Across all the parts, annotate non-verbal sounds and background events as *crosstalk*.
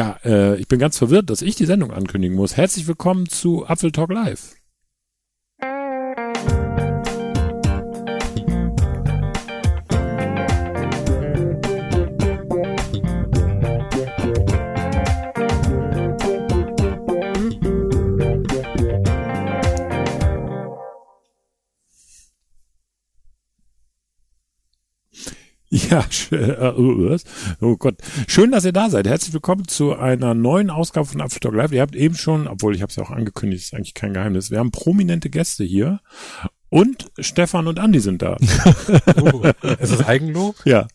Ja, äh, ich bin ganz verwirrt, dass ich die Sendung ankündigen muss. Herzlich willkommen zu Apfel Talk Live. Ja, äh, oh Gott. Schön, dass ihr da seid. Herzlich willkommen zu einer neuen Ausgabe von Aftertalk Live. Ihr habt eben schon, obwohl ich habe es ja auch angekündigt, ist eigentlich kein Geheimnis. Wir haben prominente Gäste hier und Stefan und Andi sind da. *laughs* oh, ist das Eigenlob? Ja.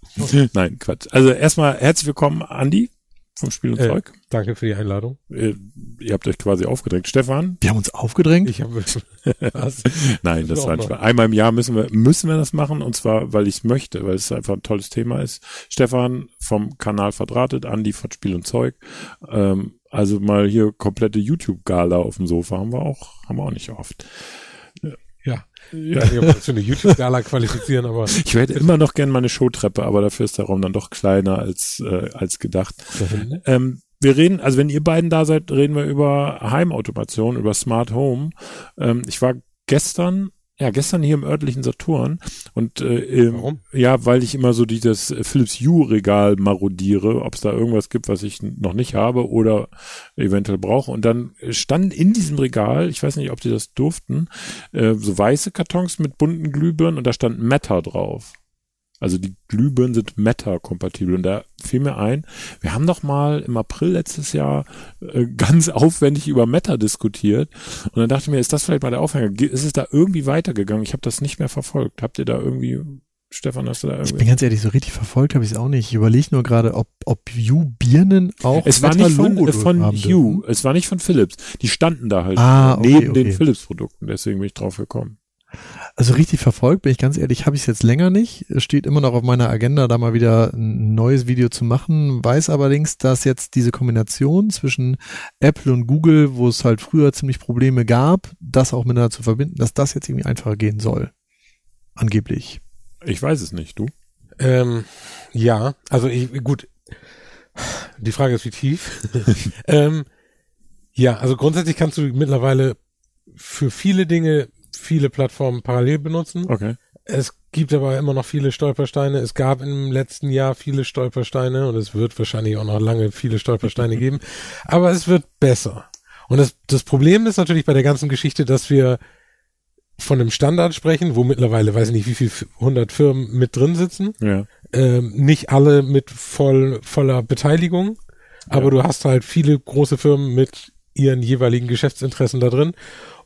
Nein, Quatsch. Also erstmal herzlich willkommen, Andi vom Spiel und äh, Zeug. Danke für die Einladung. Äh, ihr habt euch quasi aufgedrängt. Stefan? Wir haben uns aufgedrängt? Ich habe was? *laughs* Nein, das war ein Spaß. Einmal im Jahr müssen wir, müssen wir das machen und zwar, weil ich es möchte, weil es einfach ein tolles Thema ist. Stefan vom Kanal Verdrahtet, Andi von Spiel und Zeug. Ähm, also mal hier komplette YouTube-Gala auf dem Sofa haben wir auch, haben wir auch nicht oft. Ja. Ich weiß nicht, ob wir uns für eine YouTube-Gala qualifizieren, aber. Ich hätte immer noch gern meine Showtreppe, aber dafür ist der Raum dann doch kleiner als, äh, als gedacht. Ähm, wir reden, also wenn ihr beiden da seid, reden wir über Heimautomation, über Smart Home. Ähm, ich war gestern ja, gestern hier im örtlichen Saturn und äh, Warum? ja, weil ich immer so dieses Philips Hue Regal marodiere, ob es da irgendwas gibt, was ich noch nicht habe oder eventuell brauche. Und dann standen in diesem Regal, ich weiß nicht, ob die das durften, äh, so weiße Kartons mit bunten Glühbirnen und da stand Meta drauf. Also die Glühbirnen sind Meta-kompatibel. Und da fiel mir ein, wir haben doch mal im April letztes Jahr äh, ganz aufwendig über Meta diskutiert. Und dann dachte ich mir, ist das vielleicht mal der Aufhänger? Ist es da irgendwie weitergegangen? Ich habe das nicht mehr verfolgt. Habt ihr da irgendwie, Stefan, hast du da irgendwie? Ich bin ganz ehrlich, so richtig verfolgt habe ich es auch nicht. Ich überlege nur gerade, ob, ob Hue Birnen auch Es war nicht von, äh, von Hue, es war nicht von Philips. Die standen da halt ah, okay, neben okay. den Philips-Produkten. Deswegen bin ich drauf gekommen. Also richtig verfolgt, bin ich ganz ehrlich, habe ich es jetzt länger nicht. Es steht immer noch auf meiner Agenda, da mal wieder ein neues Video zu machen. Weiß allerdings, dass jetzt diese Kombination zwischen Apple und Google, wo es halt früher ziemlich Probleme gab, das auch miteinander zu verbinden, dass das jetzt irgendwie einfacher gehen soll. Angeblich. Ich weiß es nicht, du? Ähm, ja, also ich, gut. Die Frage ist, wie tief. *laughs* ähm, ja, also grundsätzlich kannst du mittlerweile für viele Dinge viele Plattformen parallel benutzen. Okay. Es gibt aber immer noch viele Stolpersteine. Es gab im letzten Jahr viele Stolpersteine und es wird wahrscheinlich auch noch lange viele Stolpersteine *laughs* geben. Aber es wird besser. Und das, das Problem ist natürlich bei der ganzen Geschichte, dass wir von einem Standard sprechen, wo mittlerweile, weiß ich nicht, wie viel hundert Firmen mit drin sitzen. Ja. Ähm, nicht alle mit voll, voller Beteiligung, aber Ja. du hast halt viele große Firmen mit ihren jeweiligen Geschäftsinteressen da drin.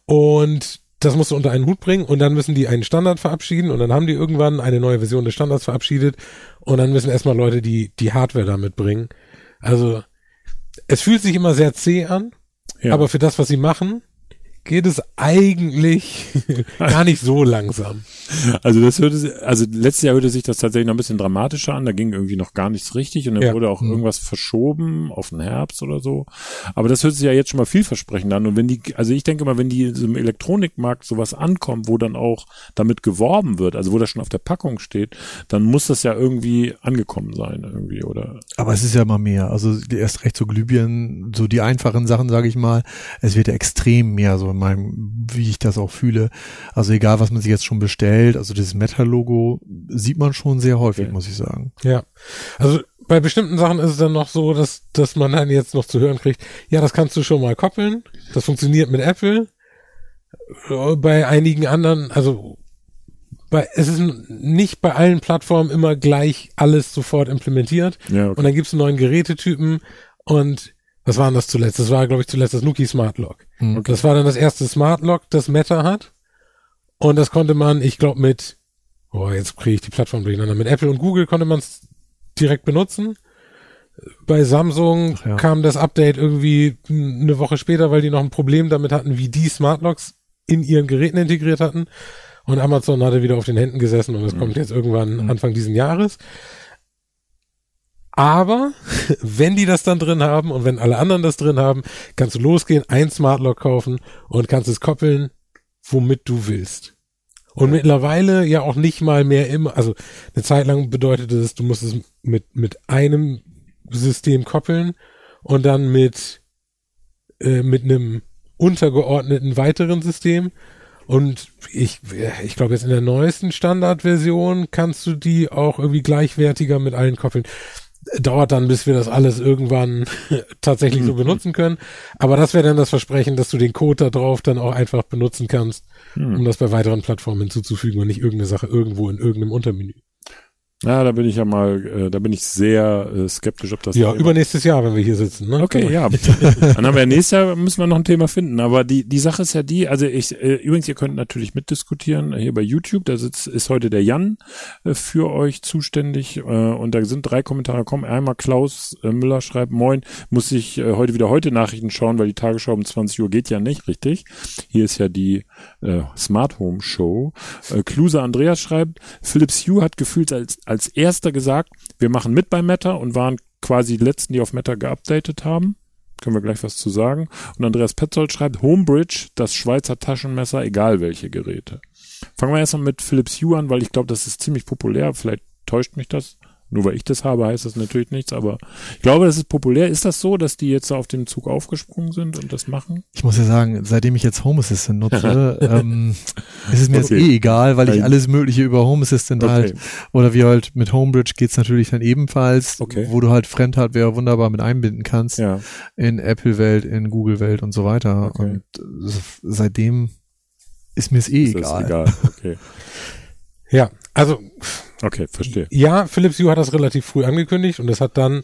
Und das musst du unter einen Hut bringen und dann müssen die einen Standard verabschieden und dann haben die irgendwann eine neue Version des Standards verabschiedet und dann müssen erstmal Leute die, die Hardware damit bringen. Also, es fühlt sich immer sehr zäh an, Ja. aber für das, was sie machen, geht es eigentlich *laughs* gar nicht so langsam. Also das hörte, also letztes Jahr hörte sich das tatsächlich noch ein bisschen dramatischer an. Da ging irgendwie noch gar nichts richtig und dann Ja. wurde auch Mhm. irgendwas verschoben auf den Herbst oder so. Aber das hört sich ja jetzt schon mal vielversprechend an. Und wenn die, also ich denke mal, wenn die so im Elektronikmarkt sowas ankommt, wo dann auch damit geworben wird, also wo das schon auf der Packung steht, dann muss das ja irgendwie angekommen sein irgendwie oder. Aber es ist ja immer mehr. Also erst recht so Glühbirnen, so die einfachen Sachen, sage ich mal. Es wird ja extrem mehr, so in meinem, wie ich das auch fühle. Also egal, was man sich jetzt schon bestellt, also dieses Meta-Logo sieht man schon sehr häufig, Ja. muss ich sagen. Ja. Also bei bestimmten Sachen ist es dann noch so, dass, dass man dann jetzt noch zu hören kriegt, ja, das kannst du schon mal koppeln. Das funktioniert mit Apple. Äh, Bei einigen anderen, also bei, es ist nicht bei allen Plattformen immer gleich alles sofort implementiert. Ja, Und dann gibt's einen neuen Gerätetypen und was war denn das zuletzt? Das war, glaube ich, zuletzt das Nuki Smart Lock. Hm. Das war dann das erste Smart Lock, das Meta hat. Und das konnte man, ich glaube, mit, oh, jetzt kriege ich die Plattform durcheinander. Mit Apple und Google konnte man es direkt benutzen. Bei Samsung ja. kam das Update irgendwie eine Woche später, weil die noch ein Problem damit hatten, wie die Smart Locks in ihren Geräten integriert hatten. Und Amazon hatte wieder auf den Händen gesessen und es kommt jetzt irgendwann Mhm. Anfang diesen Jahres. Aber *laughs* wenn die das dann drin haben und wenn alle anderen das drin haben, kannst du losgehen, ein Smart Lock kaufen und kannst es koppeln, womit du willst. Und mittlerweile ja auch nicht mal mehr immer, also eine Zeit lang bedeutete es, du musst es mit, mit einem System koppeln und dann mit, äh, mit einem untergeordneten weiteren System. Und ich, ich glaube jetzt in der neuesten Standardversion kannst du die auch irgendwie gleichwertiger mit allen koppeln. Dauert dann, bis wir das alles irgendwann *laughs* tatsächlich so benutzen können. Aber das wäre dann das Versprechen, dass du den Code da drauf dann auch einfach benutzen kannst, um das bei weiteren Plattformen hinzuzufügen und nicht irgendeine Sache irgendwo in irgendeinem Untermenü. Ja, da bin ich ja mal, äh, da bin ich sehr äh, skeptisch, ob das. Ja, übernächstes Jahr, wenn wir hier sitzen. Ne? Okay, ja. *laughs* Dann haben wir nächstes Jahr müssen wir noch ein Thema finden. Aber die die Sache ist ja die, also ich äh, übrigens, ihr könnt natürlich mitdiskutieren hier bei YouTube. Da sitzt ist heute der Jan äh, für euch zuständig äh, und da sind drei Kommentare gekommen. Einmal Klaus äh, Müller schreibt: Moin, muss ich äh, heute wieder heute Nachrichten schauen, weil die Tagesschau um 20 Uhr geht ja nicht, richtig? Hier ist ja die äh, Smart Home Show. Äh, Kluse Andreas schreibt: Philips Hue hat gefühlt als als erster gesagt, wir machen mit bei Meta und waren quasi die letzten, die auf Meta geupdatet haben. Können wir gleich was zu sagen. Und Andreas Petzold schreibt, Homebridge, das Schweizer Taschenmesser, egal welche Geräte. Fangen wir erstmal mit Philips Hue an, weil ich glaube, das ist ziemlich populär. Vielleicht täuscht mich das. Nur weil ich das habe, heißt das natürlich nichts, aber ich glaube, das ist populär. Ist das so, dass die jetzt auf den Zug aufgesprungen sind und das machen? Ich muss ja sagen, seitdem ich jetzt Home Assistant nutze, *laughs* ähm, ist es mir jetzt Okay. eh egal, weil ich alles Mögliche über Home Assistant Okay. halt, oder wie halt mit Homebridge geht's natürlich dann ebenfalls, Okay. wo du halt Fremdhardware wunderbar mit einbinden kannst Ja, in Apple-Welt, in Google-Welt und so weiter. Und seitdem ist mir es eh ist egal. egal. Okay, *laughs* Ja, also okay, verstehe. ja, Philips Hue hat das relativ früh angekündigt und das hat dann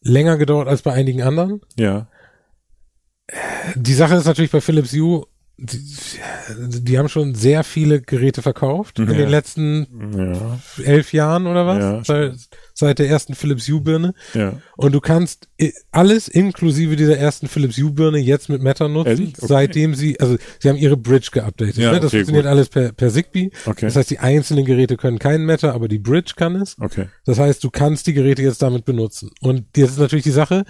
länger gedauert als bei einigen anderen. Ja, Die Sache ist natürlich bei Philips Hue, die, die haben schon sehr viele Geräte verkauft in Ja. den letzten ja, elf Jahren oder was? Ja, seit, seit der ersten Philips Hue Birne. ja. Und du kannst i- alles inklusive dieser ersten Philips Hue Birne jetzt mit Meta nutzen? Okay. seitdem sie, also sie haben ihre Bridge geupdatet. Ne? Das okay, funktioniert gut. alles per, per Zigbee. Okay, Das heißt, die einzelnen Geräte können keinen Meta, aber die Bridge kann es. okay. Das heißt, du kannst die Geräte jetzt damit benutzen. Und jetzt ist natürlich die Sache,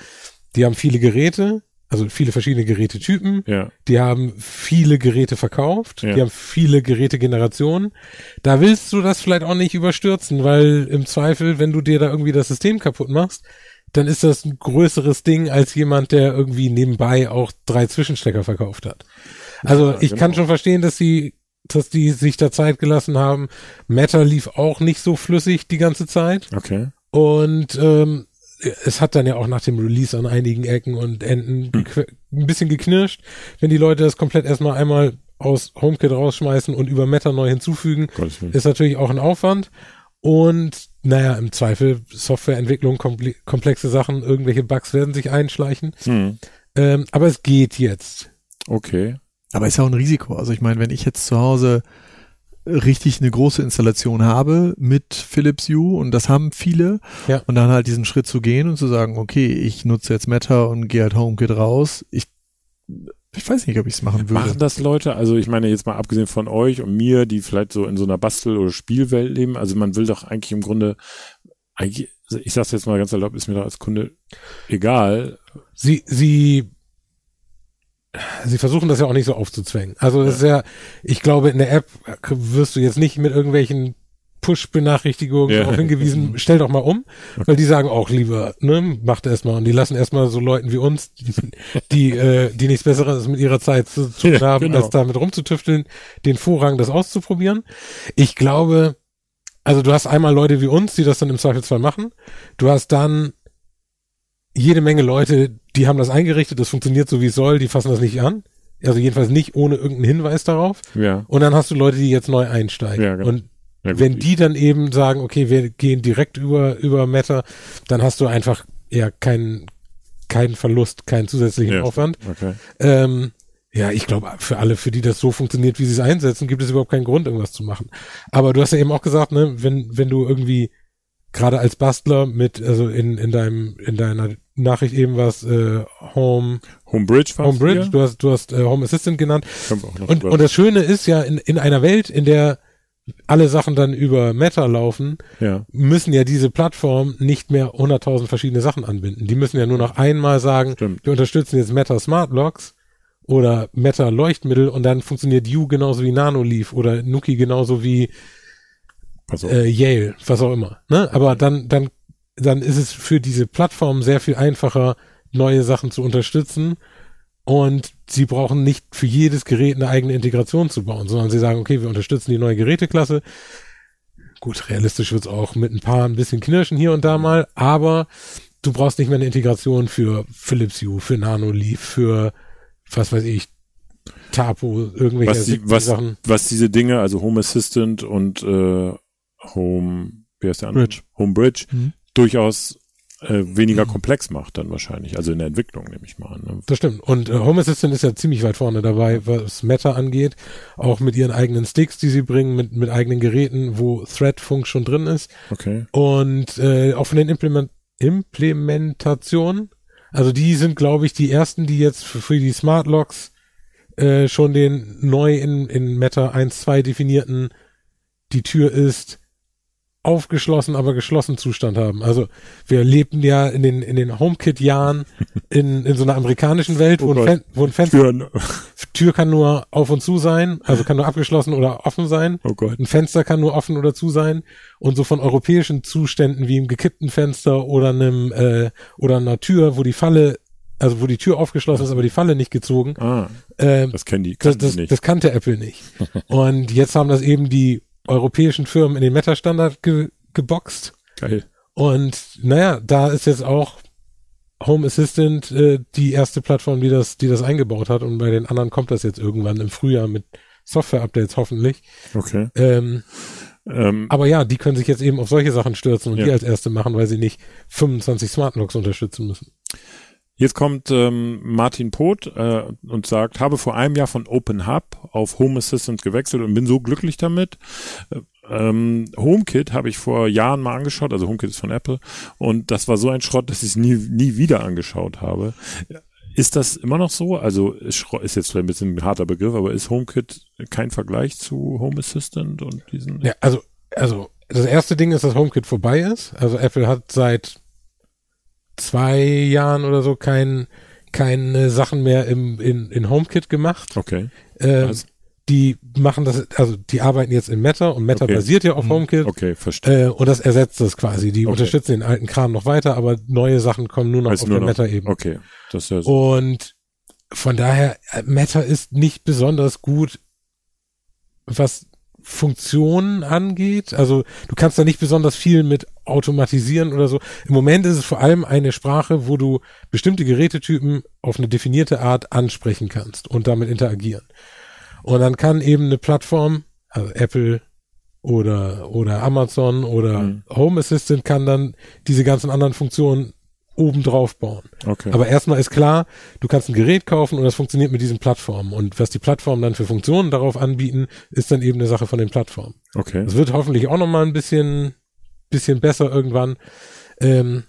die haben viele Geräte, also viele verschiedene Gerätetypen. Ja, Die haben viele Geräte verkauft. Ja. Die haben viele Gerätegenerationen. Da willst du das vielleicht auch nicht überstürzen, weil im Zweifel, wenn du dir da irgendwie das System kaputt machst, dann ist das ein größeres Ding als jemand, der irgendwie nebenbei auch drei Zwischenstecker verkauft hat. Also Ja, ich genau. kann schon verstehen, dass sie dass die sich da Zeit gelassen haben. Meta lief auch nicht so flüssig die ganze Zeit. okay. Und ähm, es hat dann ja auch nach dem Release an einigen Ecken und Enden Hm. gequ- ein bisschen geknirscht, wenn die Leute das komplett erstmal einmal aus HomeKit rausschmeißen und über Meta neu hinzufügen, ist natürlich auch ein Aufwand. Und naja, im Zweifel Softwareentwicklung, komple komplexe Sachen, irgendwelche Bugs werden sich einschleichen. Hm. Ähm, aber es geht jetzt. Okay. Aber ist ja auch ein Risiko. Also ich meine, wenn ich jetzt zu Hause richtig eine große Installation habe mit Philips Hue und das haben viele Ja. und dann halt diesen Schritt zu gehen und zu sagen, okay, ich nutze jetzt Meta und gehe halt HomeKit raus. Ich, ich weiß nicht, ob ich es machen würde. Machen das Leute? Also ich meine jetzt mal abgesehen von euch und mir, die vielleicht so in so einer Bastel- oder Spielwelt leben. Also man will doch eigentlich im Grunde, eigentlich, also ich sag's jetzt mal ganz erlaubt, ist mir doch als Kunde egal. Sie, sie, sie versuchen das ja auch nicht so aufzuzwängen. Also das ist ja, ich glaube, in der App wirst du jetzt nicht mit irgendwelchen Push-Benachrichtigungen Ja. darauf hingewiesen, *laughs* stell doch mal um, weil die sagen auch lieber, ne, macht erstmal und die lassen erstmal so Leuten wie uns, die, die, äh, die nichts Besseres mit ihrer Zeit zu tun Ja, haben, genau. als damit rumzutüfteln, den Vorrang, das auszuprobieren. Ich glaube, also du hast einmal Leute wie uns, die das dann im Zweifelsfall machen. Du hast dann jede Menge Leute, die haben das eingerichtet, das funktioniert so wie es soll, die fassen das nicht an. Also jedenfalls nicht ohne irgendeinen Hinweis darauf. Ja. Und dann hast du Leute, die jetzt neu einsteigen. Ja, genau. Und ja wenn die dann eben sagen, okay, wir gehen direkt über, über Meta, dann hast du einfach ja keinen, keinen Verlust, keinen zusätzlichen Ja, Aufwand. Okay. Ähm, ja, ich glaube, für alle, für die das so funktioniert, wie sie es einsetzen, gibt es überhaupt keinen Grund, irgendwas zu machen. Aber du hast ja eben auch gesagt, ne, wenn, wenn du irgendwie gerade als Bastler mit, also in, in deinem, in deiner Nachricht eben was, äh, Home, Homebridge Homebridge, du hast, du hast äh, Home Assistant genannt. Und, und das Schöne ist ja, in, in einer Welt, in der alle Sachen dann über Meta laufen, ja. müssen ja diese Plattformen nicht mehr 100.000 verschiedene Sachen anbinden. Die müssen ja nur noch einmal sagen, Stimmt. wir unterstützen jetzt Meta Smart Locks oder Meta Leuchtmittel und dann funktioniert U genauso wie Nanoleaf oder Nuki genauso wie auf. äh, Yale, was auch immer. Ne? Aber dann, dann, dann ist es für diese Plattform sehr viel einfacher, neue Sachen zu unterstützen und sie brauchen nicht für jedes Gerät eine eigene Integration zu bauen, sondern sie sagen, okay, wir unterstützen die neue Geräteklasse. Gut, realistisch wird's auch mit ein paar ein bisschen knirschen hier und da mal, aber du brauchst nicht mehr eine Integration für Philips Hue, für Nanoleaf, für was weiß ich, Tapo, irgendwelche Was, die, was, Sachen. was diese Dinge, also Home Assistant und äh, Home, wie heißt der andere? Bridge. Home Bridge, Mhm. Durchaus äh, weniger komplex macht dann wahrscheinlich. Also in der Entwicklung nehme ich mal an. Ne? Das stimmt. Und äh, Home Assistant ist ja ziemlich weit vorne dabei, was Meta angeht. Auch mit ihren eigenen Sticks, die sie bringen, mit, mit eigenen Geräten, wo Thread-Funk schon drin ist. Okay. Und äh, auch von den Implement Implementationen. Also die sind, glaube ich, die ersten, die jetzt für, für die Smart Locks äh, schon den neu in, in Meta 1.2 definierten, die Tür ist aufgeschlossen, aber geschlossen Zustand haben. Also wir lebten ja in den, in den HomeKit-Jahren in, in so einer amerikanischen Welt, wo, Oh ein. Fen wo ein Fenster, Türen. *laughs* Tür kann nur auf und zu sein, also kann nur abgeschlossen oder offen sein. Oh Gott. Ein Fenster kann nur offen oder zu sein. Und so von europäischen Zuständen wie im gekippten Fenster oder einem äh, oder einer Tür, wo die Falle, also wo die Tür aufgeschlossen ist, aber die Falle nicht gezogen, Ah, äh, das kennen die, das, das, nicht. das kannte Apple nicht. *laughs* Und jetzt haben das eben die europäischen Firmen in den Meta-Standard ge geboxt. Geil. Und naja, da ist jetzt auch Home Assistant äh, die erste Plattform, die das, die das eingebaut hat. Und bei den anderen kommt das jetzt irgendwann im Frühjahr mit Software-Updates hoffentlich. Okay. Ähm, Ähm, aber ja, die können sich jetzt eben auf solche Sachen stürzen und Ja. die als erste machen, weil sie nicht 25 Smart Locks unterstützen müssen. Jetzt kommt ähm, Martin Poth äh, und sagt, habe vor einem Jahr von Open Hub auf Home Assistant gewechselt und bin so glücklich damit. Äh, ähm, HomeKit habe ich vor Jahren mal angeschaut, also HomeKit ist von Apple und das war so ein Schrott, dass ich es nie, nie wieder angeschaut habe. Ist das immer noch so? Also ist, ist jetzt vielleicht ein bisschen ein harter Begriff, aber ist HomeKit kein Vergleich zu Home Assistant und diesen? Ja, also, also das erste Ding ist, dass HomeKit vorbei ist. Also Apple hat seit zwei Jahren oder so kein, keine Sachen mehr im, in, in HomeKit gemacht. Okay. Ähm, Was? die machen das, also die arbeiten jetzt in Meta und Meta Okay. basiert ja auf HomeKit. Okay, verstehe. Äh, und das ersetzt das quasi. Die Okay. unterstützen den alten Kram noch weiter, aber neue Sachen kommen nur noch Also auf nur der noch- Meta-Ebene. Okay, das ist ja so. Und von daher, äh, Meta ist nicht besonders gut, was Funktionen angeht. Also du kannst da nicht besonders viel mit automatisieren oder so. Im Moment ist es vor allem eine Sprache, wo du bestimmte Gerätetypen auf eine definierte Art ansprechen kannst und damit interagieren. Und dann kann eben eine Plattform, also Apple oder, oder Amazon oder Mhm. Home Assistant kann dann diese ganzen anderen Funktionen obendrauf bauen. Okay. Aber erstmal ist klar, du kannst ein Gerät kaufen und das funktioniert mit diesen Plattformen. Und was die Plattformen dann für Funktionen darauf anbieten, ist dann eben eine Sache von den Plattformen. okay. Das wird hoffentlich auch nochmal ein bisschen, bisschen besser irgendwann. Ähm,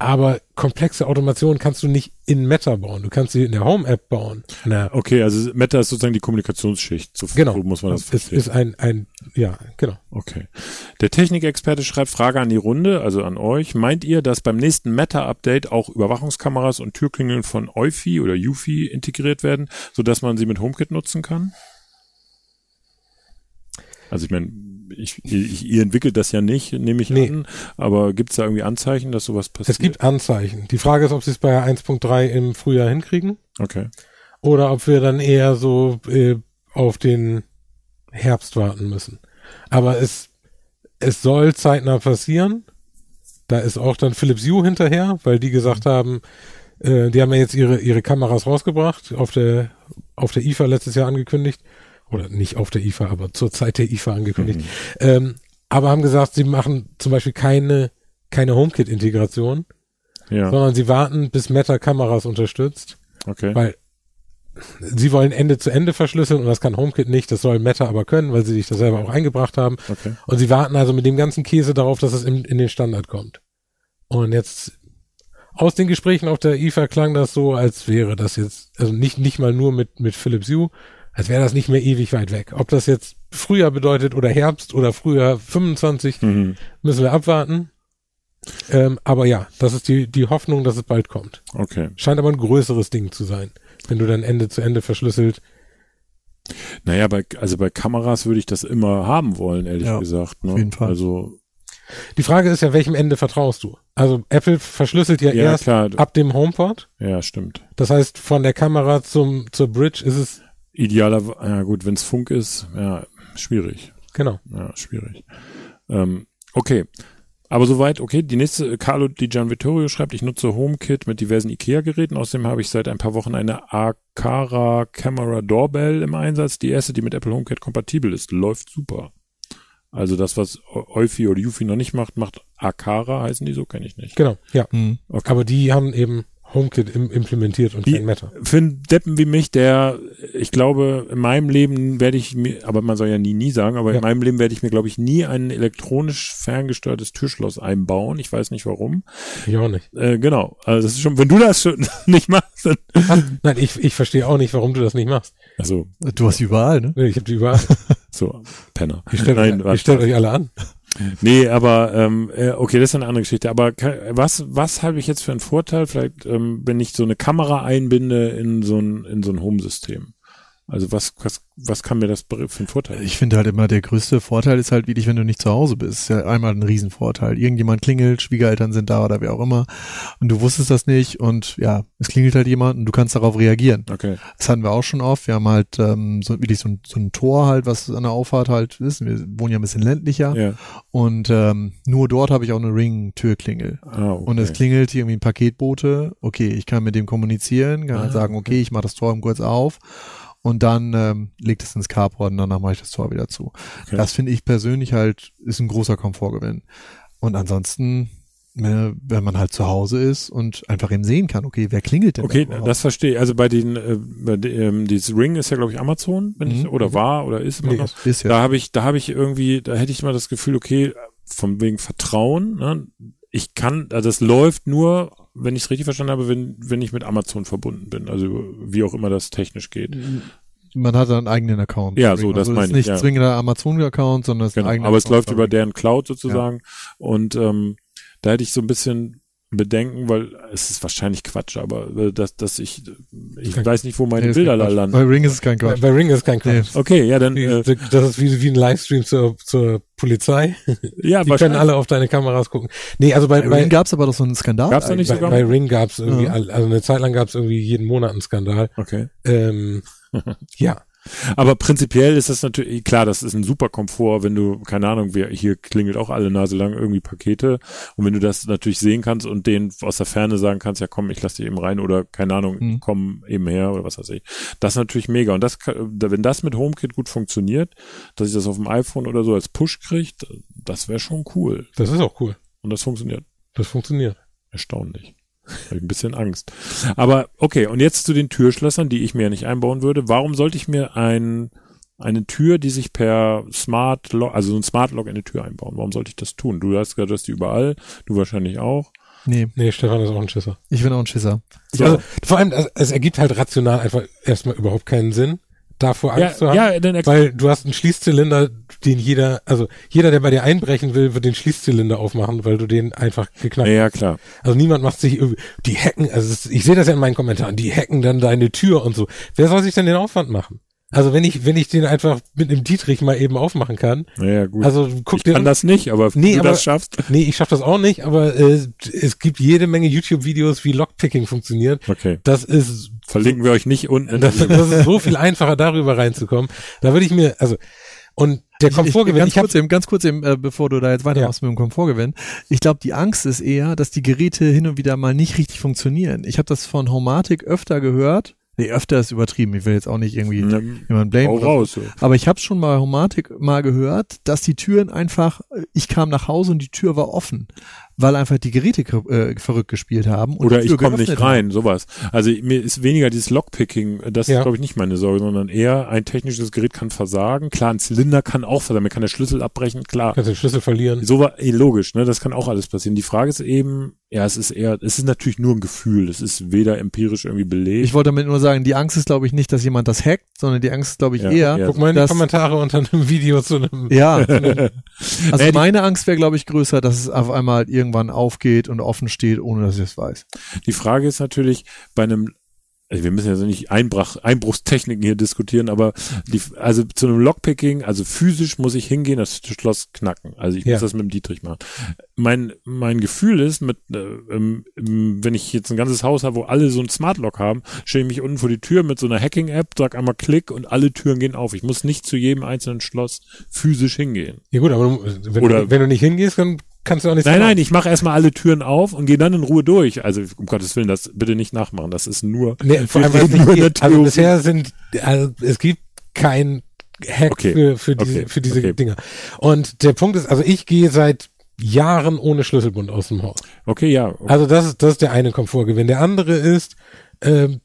aber komplexe Automation kannst du nicht in Meta bauen. Du kannst sie in der Home-App bauen. Na, Okay, also Meta ist sozusagen die Kommunikationsschicht. So, genau. so muss man das es verstehen. ist ein, ein, ja, genau. Okay. Der Technikexperte schreibt Frage an die Runde, also an euch. Meint ihr, dass beim nächsten Meta-Update auch Überwachungskameras und Türklingeln von Eufy oder Eufy integriert werden, sodass man sie mit HomeKit nutzen kann? Also ich meine, ich, ich, ihr entwickelt das ja nicht, nehme ich Nee. an, aber gibt es da irgendwie Anzeichen, dass sowas passiert? Es gibt Anzeichen. Die Frage ist, ob sie es bei 1.3 im Frühjahr hinkriegen. Okay. oder ob wir dann eher so äh, auf den Herbst warten müssen. Aber es, es soll zeitnah passieren. Da ist auch dann Philips Hue hinterher, weil die gesagt haben, äh, die haben ja jetzt ihre, ihre Kameras rausgebracht, auf der, auf der IFA letztes Jahr angekündigt. Oder nicht auf der IFA, aber zur Zeit der IFA angekündigt. Ähm, aber haben gesagt, sie machen zum Beispiel keine, keine HomeKit-Integration, Ja, sondern sie warten, bis Meta Kameras unterstützt okay. weil sie wollen Ende zu Ende verschlüsseln und das kann HomeKit nicht, das soll Meta aber können, weil sie sich das selber auch eingebracht haben. Okay. Und sie warten also mit dem ganzen Käse darauf, dass es in, in den Standard kommt. Und jetzt aus den Gesprächen auf der IFA klang das so, als wäre das jetzt, also nicht, nicht mal nur mit, mit Philips Hue, als wäre das nicht mehr ewig weit weg. Ob das jetzt Frühjahr bedeutet oder Herbst oder Frühjahr 25, Mhm. müssen wir abwarten. Ähm, aber ja, das ist die, die Hoffnung, dass es bald kommt. Okay. Scheint aber ein größeres Ding zu sein, wenn du dann Ende zu Ende verschlüsselt. Naja, bei, also bei Kameras würde ich das immer haben wollen, ehrlich Ja, gesagt. Ne? auf jeden Fall. Also Die Frage ist ja, welchem Ende vertraust du? Also Apple verschlüsselt ja, Ja, erst klar. ab dem HomePod. Ja, stimmt. Das heißt, von der Kamera zum zur Bridge ist es Idealer, ja gut, wenn es Funk ist, ja, schwierig. genau. Ja, schwierig. Ähm, okay. Aber soweit, okay. Die nächste, Carlo Di Gian Vittorio schreibt, ich nutze HomeKit mit diversen IKEA-Geräten. Außerdem habe ich seit ein paar Wochen eine Akara Camera Doorbell im Einsatz. Die erste, die mit Apple HomeKit kompatibel ist. Läuft super. Also das, was Eufy oder Yufi noch nicht macht, macht Akara, heißen die so, kenne ich nicht. Genau, ja. Hm. Okay. Aber die haben eben HomeKit im, implementiert und Die- kein Matter. Für einen Deppen wie mich, der, ich glaube, in meinem Leben werde ich mir, aber man soll ja nie, nie sagen, aber Ja. in meinem Leben werde ich mir, glaube ich, nie ein elektronisch ferngesteuertes Türschloss einbauen. Ich weiß nicht warum. Ich auch nicht. Äh, genau. Also das ist schon, wenn du das schon *laughs* nicht machst, dann. *laughs* Nein, ich, ich verstehe auch nicht, warum du das nicht machst. Also, Du hast überall, ne? Ich habe die überall. *laughs* so, Penner. Ihr stellt, Nein, euch, stellt euch alle an. Nee, aber ähm, äh, okay, das ist eine andere Geschichte. Aber was was habe ich jetzt für einen Vorteil? Vielleicht, ähm, wenn ich so eine Kamera einbinde in so ein in so ein Home-System. Also was was was kann mir das für einen Vorteil? Ich finde halt immer, der größte Vorteil ist halt wirklich, wenn du nicht zu Hause bist. Ist ja einmal ein Riesenvorteil. Irgendjemand klingelt, Schwiegereltern sind da oder wer auch immer und du wusstest das nicht und ja, es klingelt halt jemand und du kannst darauf reagieren. Okay. Das hatten wir auch schon oft. Wir haben halt ähm, so wirklich so ein, so ein Tor halt, was an der Auffahrt halt ist. Wir wohnen ja ein bisschen ländlicher Ja. und ähm, nur dort habe ich auch eine Ring-Türklingel. Ah, okay. Und es klingelt irgendwie ein Paketbote. Okay, ich kann mit dem kommunizieren, kann halt Ah, sagen, okay, ich mache das Tor kurz auf und dann ähm, legt es ins Carport und danach mache ich das Tor wieder zu. Okay. Das finde ich persönlich halt ist ein großer Komfortgewinn. Und ansonsten, äh, wenn man halt zu Hause ist und einfach eben sehen kann, okay, wer klingelt denn? Okay, da das verstehe ich. Also bei den, äh, bei ähm, dieses Ring ist ja glaube ich Amazon, wenn ich, Mhm. oder war oder ist immer Nee, noch. ist ja. Da habe ich, da habe ich irgendwie, da hätte ich immer das Gefühl, okay, von wegen Vertrauen. Ne? Ich kann, also das läuft nur, wenn ich es richtig verstanden habe, wenn wenn ich mit Amazon verbunden bin. Also wie auch immer das technisch geht. Man hat einen eigenen Account. Ja, so, das also meine ist ich, nicht ja. zwingender Amazon-Account, sondern es ist ein Genau. eigener Aber es Account. läuft über deren Cloud sozusagen. Und ähm, da hätte ich so ein bisschen Bedenken, weil es ist wahrscheinlich Quatsch, aber äh, dass, dass ich, ich Kein- weiß nicht, wo meine Nee, Bilder da landen. Bei Ring ist es kein Quatsch. bei Ring ist kein Quatsch. Okay, ja, dann, Die- äh, Das ist wie, wie ein Livestream zur, zur Polizei. ja, Die können alle auf deine Kameras gucken. Nee, also bei, Bei bei, Ring gab es aber doch so einen Skandal. Gab's da nicht bei, sogar? bei Ring gab es irgendwie, Ja. also eine Zeit lang gab es irgendwie jeden Monat einen Skandal. Okay. Ähm, *laughs* ja, Aber prinzipiell ist das natürlich, klar, das ist ein super Komfort, wenn du, keine Ahnung, wir, hier klingelt auch alle Nase lang irgendwie Pakete. Und wenn du das natürlich sehen kannst und denen aus der Ferne sagen kannst, ja komm, ich lass dich eben rein oder keine Ahnung, Mhm. komm eben her oder was weiß ich. Das ist natürlich mega. Und das, wenn das mit HomeKit gut funktioniert, dass ich das auf dem iPhone oder so als Push kriegt, das wäre schon cool. das ist auch cool. Und das funktioniert. Das funktioniert. Erstaunlich. Habe ich ein bisschen Angst. Aber okay, und jetzt zu den Türschlössern, die ich mir ja nicht einbauen würde. Warum sollte ich mir ein, eine Tür, die sich per Smart Lock, also so ein Smart Lock in eine Tür einbauen? Warum sollte ich das tun? Du hast gesagt, du hast die überall, du wahrscheinlich auch. Nee, Nee, Stefan ist auch ein Schisser. ich bin auch ein Schisser. So. Also, vor allem, es, es ergibt halt rational einfach erstmal überhaupt keinen Sinn, davor Angst ja, zu haben. ja, dann erklär- Weil du hast einen Schließzylinder, den jeder, also jeder, der bei dir einbrechen will, wird den Schließzylinder aufmachen, weil du den einfach geknackt ja, ja, klar. Also niemand macht sich irgendwie, die hacken, also ich sehe das ja in meinen Kommentaren, die hacken dann deine Tür und so. Wer soll sich denn den Aufwand machen? Also wenn ich, wenn ich den einfach mit einem Dietrich mal eben aufmachen kann, Naja, gut. also guck ich dir kann das nicht, aber Nee, wenn du aber- das schaffst. Nee, ich schaff das auch nicht, aber äh, es gibt jede Menge YouTube-Videos, wie Lockpicking funktioniert. Okay. Das ist Verlinken wir euch nicht unten. das, das ist so viel einfacher, darüber reinzukommen. Da würde ich mir, also und der Komfortgewinn, ganz ich, hab, kurz eben, ganz kurz eben, äh, bevor du da jetzt weitermachst mit dem Komfortgewinn. Ich glaube, die Angst ist eher, dass die Geräte hin und wieder mal nicht richtig funktionieren. Ich habe das von Homatic öfter gehört. Nee, öfter ist übertrieben. Ich will jetzt auch nicht irgendwie Ähm, jemanden so. raus. So. Aber ich habe schon mal Homatic mal gehört, dass die Türen einfach, ich kam nach Hause und die Tür war offen, weil einfach die Geräte äh, verrückt gespielt haben. Und Oder ich komme nicht rein, sowas. Also mir ist weniger dieses Lockpicking, das Ja. ist glaube ich nicht meine Sorge, sondern eher ein technisches Gerät kann versagen. Klar, ein Zylinder kann auch versagen, man kann der Schlüssel abbrechen, klar. kannst den Schlüssel verlieren. So war eh logisch, ne? Das kann auch alles passieren. Die Frage ist eben, ja, es ist eher, es ist natürlich nur ein Gefühl. Es ist weder empirisch irgendwie belegt. Ich wollte damit nur sagen, die Angst ist, glaube ich, nicht, dass jemand das hackt, sondern die Angst ist, glaube ich, Ja, eher, ja. Guck mal in die Kommentare unter einem Video zu einem. Ja. *laughs* Also die- meine Angst wäre, glaube ich, größer, dass es auf einmal irgendwann aufgeht und offen steht, ohne dass ich es weiß. Die Frage ist natürlich, bei einem also wir müssen ja so nicht Einbrach, Einbruchstechniken hier diskutieren, aber die, also zu einem Lockpicking, also physisch muss ich hingehen, das Schloss knacken. Also ich Ja. muss das mit dem Dietrich machen. Mein, mein Gefühl ist, mit, äh, ähm, ähm, wenn ich jetzt ein ganzes Haus habe, wo alle so ein Smart Lock haben, stelle ich mich unten vor die Tür mit so einer Hacking-App, sag einmal Klick und alle Türen gehen auf. Ich muss nicht zu jedem einzelnen Schloss physisch hingehen. Ja gut, aber du, wenn, Oder- du, wenn du nicht hingehst, dann kannst du auch nicht Nein, nein, ich mache erstmal alle Türen auf und gehe dann in Ruhe durch. Also um Gottes Willen, das bitte nicht nachmachen. Das ist nur. Nee, vor allem, weil es nicht geht. Also bisher sind, also es gibt kein Hack Okay, für, für diese, okay, für diese okay. Dinger. Und der Punkt ist, also ich gehe seit Jahren ohne Schlüsselbund aus dem Haus. Okay, ja. Also das ist, das ist der eine Komfortgewinn. Der andere ist, ähm,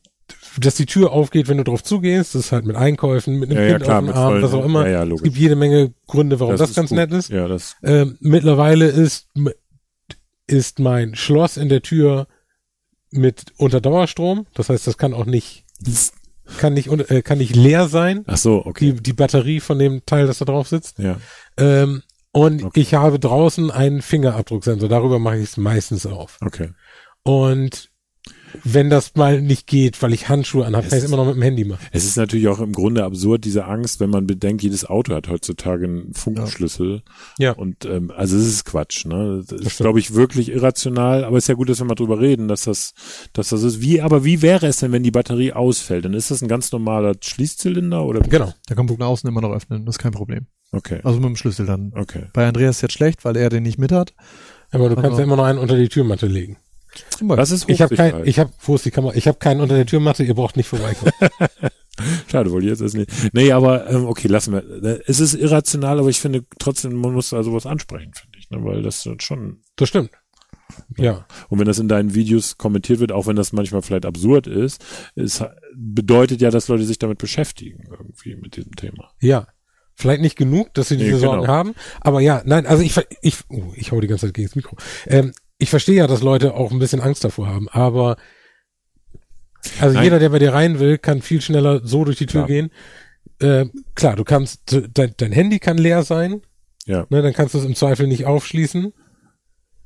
dass die Tür aufgeht, wenn du drauf zugehst. Das ist halt mit Einkäufen, mit einem Ja, ja, Kind klar, auf dem Arm, was auch immer. ja, ja, es gibt jede Menge Gründe, warum das, ist ganz gut. nett ist. Ja, das. Ähm, mittlerweile ist, ist mein Schloss in der Tür mit unter Dauerstrom. Das heißt, das kann auch nicht, kann nicht, äh, kann nicht leer sein. Ach so, okay. Die, die Batterie von dem Teil, das da drauf sitzt. Ja. Ähm, und Okay. ich habe draußen einen Fingerabdrucksensor. Darüber mache ich es meistens auf. Okay. Und wenn das mal nicht geht, weil ich Handschuhe anhabe, kann ich es ist- immer noch mit dem Handy machen. Es ist natürlich auch im Grunde absurd, diese Angst, wenn man bedenkt, jedes Auto hat heutzutage einen Funkenschlüssel. Ja. Und ähm, also es ist Quatsch, ne? Das ist, glaube ich, wirklich irrational, aber es ist ja gut, dass wir mal drüber reden, dass das, dass das ist. Wie, aber wie wäre es denn, wenn die Batterie ausfällt? Dann ist das ein ganz normaler Schließzylinder oder? Genau. Da kann man von außen immer noch öffnen, das ist kein Problem. Okay. Also mit dem Schlüssel dann. Okay. Bei Andreas ist jetzt schlecht, weil er den nicht mit hat. Aber du kannst Aber- ja immer noch einen unter die Türmatte legen. Das ist Ich habe kein, ich habe, wo ist die Kamera? Ich habe keinen unter der Türmatte, ihr braucht nicht vorbeikommen. *laughs* Schade, wollte ich jetzt erst nicht. Nee, aber ähm, okay, lassen wir. Es ist irrational, aber ich finde trotzdem, man muss da sowas ansprechen, finde ich, ne? weil das schon Das stimmt. Ja. Und wenn das in deinen Videos kommentiert wird, auch wenn das manchmal vielleicht absurd ist, es bedeutet ja, dass Leute sich damit beschäftigen, irgendwie mit diesem Thema. Ja. Vielleicht nicht genug, dass sie Nee, diese Sorgen genau. haben, aber ja, nein, also ich, ich, oh, ich hau die ganze Zeit gegen das Mikro. Ähm, ich verstehe ja, dass Leute auch ein bisschen Angst davor haben, aber also Nein. jeder, der bei dir rein will, kann viel schneller so durch die Tür Klar. gehen. Äh, klar, du kannst, dein, dein Handy kann leer sein, Ja, ne, dann kannst du es im Zweifel nicht aufschließen.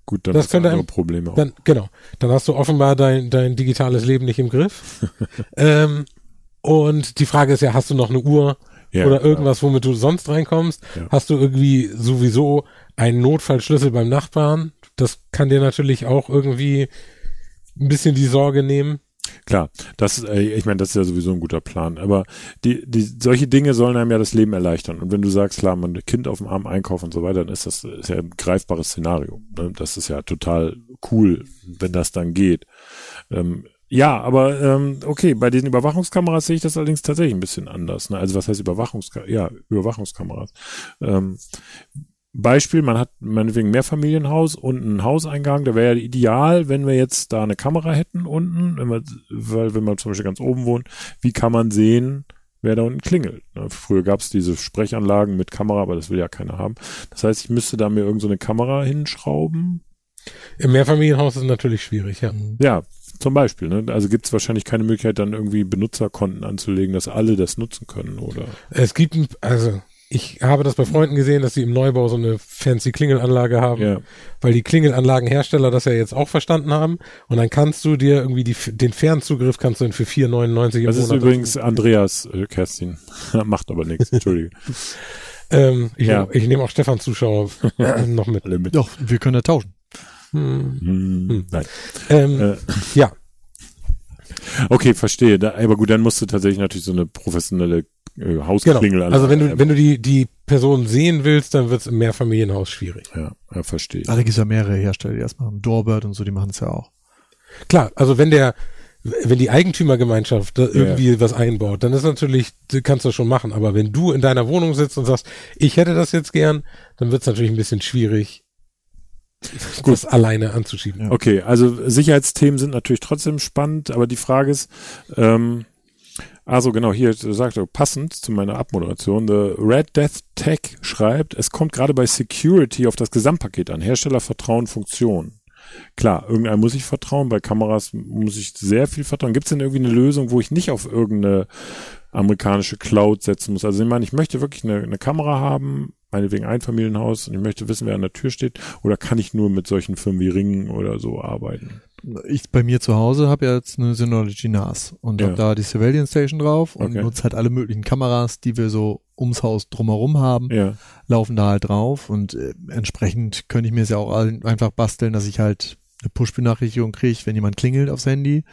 gut, dann Das hast du könnte andere einem- Probleme auch. Dann, genau, dann hast du offenbar dein, dein digitales Leben nicht im Griff. *laughs* ähm, und die Frage ist ja, hast du noch eine Uhr ja, oder irgendwas, womit du sonst reinkommst? Ja. Hast du irgendwie sowieso einen Notfallschlüssel beim Nachbarn? Das kann dir natürlich auch irgendwie ein bisschen die Sorge nehmen. Klar, das, äh, ich meine, das ist ja sowieso ein guter Plan. Aber die, die, solche Dinge sollen einem ja das Leben erleichtern. Und wenn du sagst, klar, man Kind auf dem Arm einkaufen und so weiter, dann ist das ist ja ein greifbares Szenario. Ne? Das ist ja total cool, wenn das dann geht. Ähm, ja, aber ähm, okay, bei den Überwachungskameras sehe ich das allerdings tatsächlich ein bisschen anders. Ne? Also was heißt Überwachungskameras? Ja, Überwachungskameras. Ähm, Beispiel, man hat meinetwegen ein Mehrfamilienhaus und einen Hauseingang, da wäre ja ideal, wenn wir jetzt da eine Kamera hätten unten, wenn wir, weil wenn man zum Beispiel ganz oben wohnt, wie kann man sehen, wer da unten klingelt. Ne? Früher gab es diese Sprechanlagen mit Kamera, aber das will ja keiner haben. Das heißt, ich müsste da mir irgendeine so eine Kamera hinschrauben. Im Mehrfamilienhaus ist es natürlich schwierig, ja. Ja, zum Beispiel. Ne? Also gibt es wahrscheinlich keine Möglichkeit, dann irgendwie Benutzerkonten anzulegen, dass alle das nutzen können, oder? Es gibt, ein, also ich habe das bei Freunden gesehen, dass sie im Neubau so eine fancy Klingelanlage haben, Ja, weil die Klingelanlagenhersteller das ja jetzt auch verstanden haben. Und dann kannst du dir irgendwie die, den Fernzugriff kannst du dann für 4,99 im das ist Monat übrigens Andreas äh, Kerstin. *laughs* Macht aber nichts, Entschuldige. *laughs* Ähm, ich, Ja. ich nehme auch Stefan Zuschauer *laughs* noch mit. Alle mit. Doch, wir können ja tauschen. Hm. Hm, Nein. Ähm, Äh, ja, Okay, verstehe. Da, aber gut, dann musst du tatsächlich natürlich so eine professionelle äh, genau. Hausklingel. Also wenn du, wenn du die, die Person sehen willst, dann wird es im Mehrfamilienhaus schwierig. ja, ja, verstehe. Ah, da gibt es ja mehrere Hersteller, die das machen. Doorbird und so, die machen es ja auch. Klar, also wenn der, wenn die Eigentümergemeinschaft da irgendwie was einbaut, dann ist natürlich, kannst du das schon machen. Aber wenn du in deiner Wohnung sitzt und sagst, ich hätte das jetzt gern, dann wird es natürlich ein bisschen schwierig, *laughs* Gut. das alleine anzuschieben. Ja. Okay, also Sicherheitsthemen sind natürlich trotzdem spannend, aber die Frage ist, ähm, also genau, hier sagt er, passend zu meiner Abmoderation, The Red Death Tech schreibt, es kommt gerade bei Security auf das Gesamtpaket an, Hersteller, Vertrauen, Funktion. Klar, irgendeinem muss ich vertrauen, bei Kameras muss ich sehr viel vertrauen. Gibt es denn irgendwie eine Lösung, wo ich nicht auf irgendeine amerikanische Cloud setzen muss? Also ich meine, ich möchte wirklich eine, eine Kamera haben, meinetwegen Einfamilienhaus und ich möchte wissen, wer an der Tür steht, oder kann ich nur mit solchen Firmen wie Ring oder so arbeiten? Ich bei mir zu Hause habe jetzt eine Synology NAS und Ja. habe da die Surveillance Station drauf und Okay. nutze halt alle möglichen Kameras, die wir so ums Haus drumherum haben, Ja. laufen da halt drauf und äh, entsprechend könnte ich mir es ja auch einfach basteln, dass ich halt eine Push-Benachrichtigung kriege, wenn jemand klingelt aufs Handy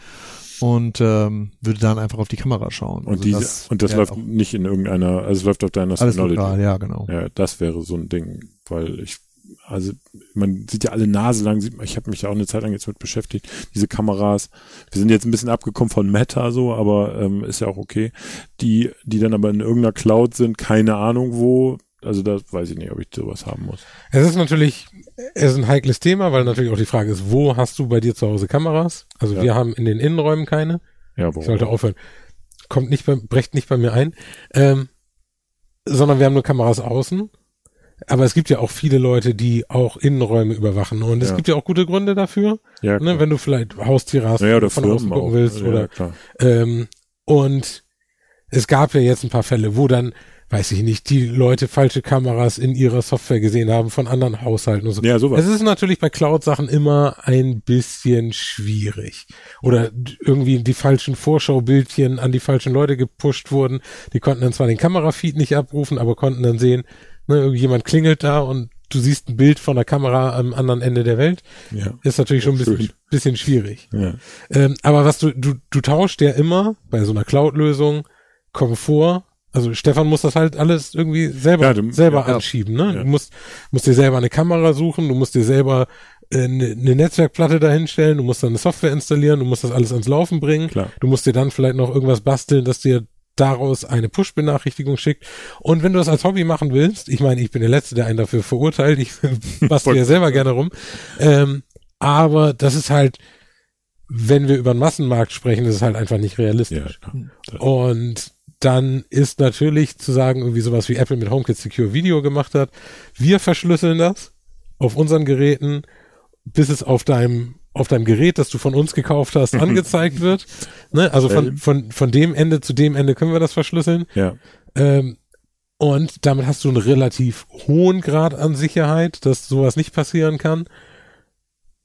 und ähm, würde dann einfach auf die Kamera schauen. Und, Also diese, und das wäre läuft nicht in irgendeiner, also es läuft auf deiner alles Synology. lokal, ja genau. Ja, das wäre so ein Ding, weil ich, also man sieht ja alle Nase lang, sieht man, ich habe mich ja auch eine Zeit lang jetzt mit beschäftigt, diese Kameras, wir sind jetzt ein bisschen abgekommen von Meta so, aber ähm, ist ja auch okay, die, die dann aber in irgendeiner Cloud sind, keine Ahnung wo, also da weiß ich nicht, ob ich sowas haben muss. Es ist natürlich, es ist ein heikles Thema, weil natürlich auch die Frage ist, wo hast du bei dir zu Hause Kameras? Also Ja. wir haben in den Innenräumen keine. Ja, Ich warum? sollte aufhören. Kommt nicht bei, brecht nicht bei mir ein. Ähm, sondern wir haben nur Kameras außen. Aber es gibt ja auch viele Leute, die auch Innenräume überwachen. Und es Ja. gibt ja auch gute Gründe dafür, ja, ne, wenn du vielleicht Haustiere hast, ja, oder von außen Firmen gucken auch. willst. oder, ähm, und es gab ja jetzt ein paar Fälle, wo dann, weiß ich nicht, die Leute falsche Kameras in ihrer Software gesehen haben von anderen Haushalten und so. Ja, sowas. Es ist natürlich bei Cloud-Sachen immer ein bisschen schwierig. Oder irgendwie die falschen Vorschaubildchen an die falschen Leute gepusht wurden. Die konnten dann zwar den Kamerafeed nicht abrufen, aber konnten dann sehen, ne, irgendjemand klingelt da und du siehst ein Bild von der Kamera am anderen Ende der Welt. Ja. Ist natürlich schon ein bisschen, bisschen schwierig. Ja. Ähm, aber was du, du, du tauscht ja immer bei so einer Cloud-Lösung Komfort. Also Stefan muss das halt alles irgendwie selber, Ja, du- selber anschieben, ne? Du musst, musst dir selber eine Kamera suchen, du musst dir selber äh, eine, eine Netzwerkplatte dahinstellen, du musst dann eine Software installieren, du musst das alles ans Laufen bringen. Klar. Du musst dir dann vielleicht noch irgendwas basteln, dass dir daraus eine Push-Benachrichtigung schickt. Und wenn du das als Hobby machen willst, ich meine, ich bin der Letzte, der einen dafür verurteilt, ich *laughs* bastel ja selber gerne rum, ähm, aber das ist halt, wenn wir über den Massenmarkt sprechen, das ist halt einfach nicht Ja, realistisch. klar. Und dann ist natürlich zu sagen, irgendwie sowas wie Apple mit HomeKit Secure Video gemacht hat, wir verschlüsseln das auf unseren Geräten, bis es auf deinem auf deinem Gerät, das du von uns gekauft hast, angezeigt wird. Ne? Also von, von, von dem Ende zu dem Ende können wir das verschlüsseln. Ja. Ähm, und damit hast du einen relativ hohen Grad an Sicherheit, dass sowas nicht passieren kann.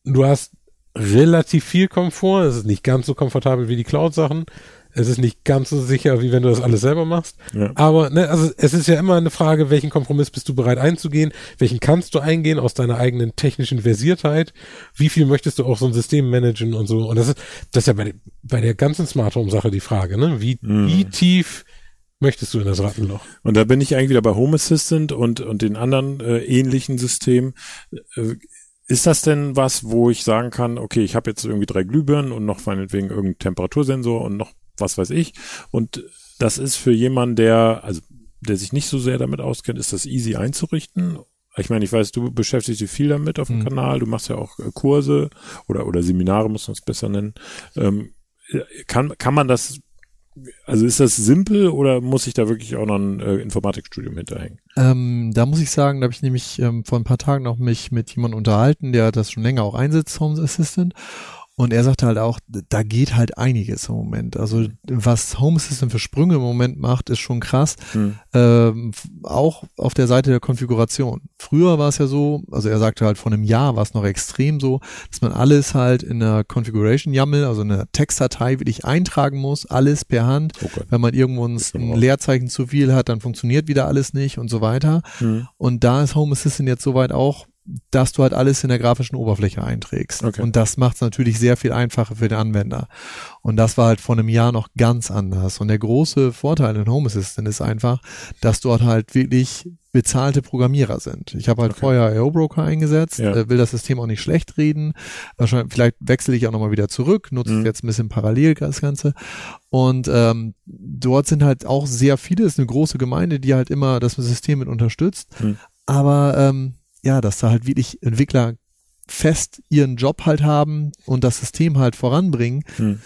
Du hast relativ viel Komfort. Es ist nicht ganz so komfortabel wie die Cloud-Sachen. Es ist nicht ganz so sicher, wie wenn du das alles selber machst. Ja. Aber ne, also es ist ja immer eine Frage, welchen Kompromiss bist du bereit einzugehen? Welchen kannst du eingehen aus deiner eigenen technischen Versiertheit? Wie viel möchtest du auch so ein System managen und so? Und das ist, das ist ja bei, der- bei der ganzen Smart Home Sache die Frage, ne? Wie, Mhm. wie tief möchtest du in das Rattenloch? Und da bin ich eigentlich wieder bei Home Assistant und, und den anderen äh, ähnlichen Systemen. Äh, ist das denn was, wo ich sagen kann, okay, ich habe jetzt irgendwie drei Glühbirnen und noch meinetwegen irgendeinen Temperatursensor und noch was weiß ich. Und das ist für jemanden, der, also der sich nicht so sehr damit auskennt, ist das easy einzurichten. Ich meine, ich weiß, du beschäftigst dich viel damit auf dem Mhm. Kanal, du machst ja auch äh, Kurse oder, oder Seminare, muss man es besser nennen. Ähm, kann, kann man das also ist das simpel oder muss ich da wirklich auch noch ein äh, Informatikstudium hinterhängen? Ähm, da muss ich sagen, da habe ich nämlich ähm, vor ein paar Tagen noch mich mit jemandem unterhalten, der das schon länger auch einsetzt, Home Assistant. Und er sagte halt auch, da geht halt einiges im Moment. Also was Home Assistant für Sprünge im Moment macht, ist schon krass. Hm. Ähm, auch auf der Seite der Konfiguration. Früher war es ja so, also er sagte halt vor einem Jahr war es noch extrem so, dass man alles halt in der Configuration YAML, also in einer Textdatei wirklich eintragen muss, alles per Hand. Oh Gott. Wenn man irgendwo ein, ein. Leerzeichen zu viel hat, dann funktioniert wieder alles nicht und so weiter. Hm. Und da ist Home Assistant jetzt soweit auch, dass du halt alles in der grafischen Oberfläche einträgst. Okay. Und das macht es natürlich sehr viel einfacher für den Anwender. Und das war halt vor einem Jahr noch ganz anders. Und der große Vorteil in Home Assistant ist einfach, dass dort halt wirklich bezahlte Programmierer sind. Ich habe halt Okay. vorher IO Broker eingesetzt, Ja. äh, will das System auch nicht schlecht reden. Wahrscheinlich, vielleicht wechsle ich auch nochmal wieder zurück, nutze Mhm. jetzt ein bisschen parallel das Ganze. Und ähm, dort sind halt auch sehr viele, ist eine große Gemeinde, die halt immer das System mit unterstützt. Mhm. Aber ähm, ja, dass da halt wirklich Entwickler fest ihren Job halt haben und das System halt voranbringen, Hm.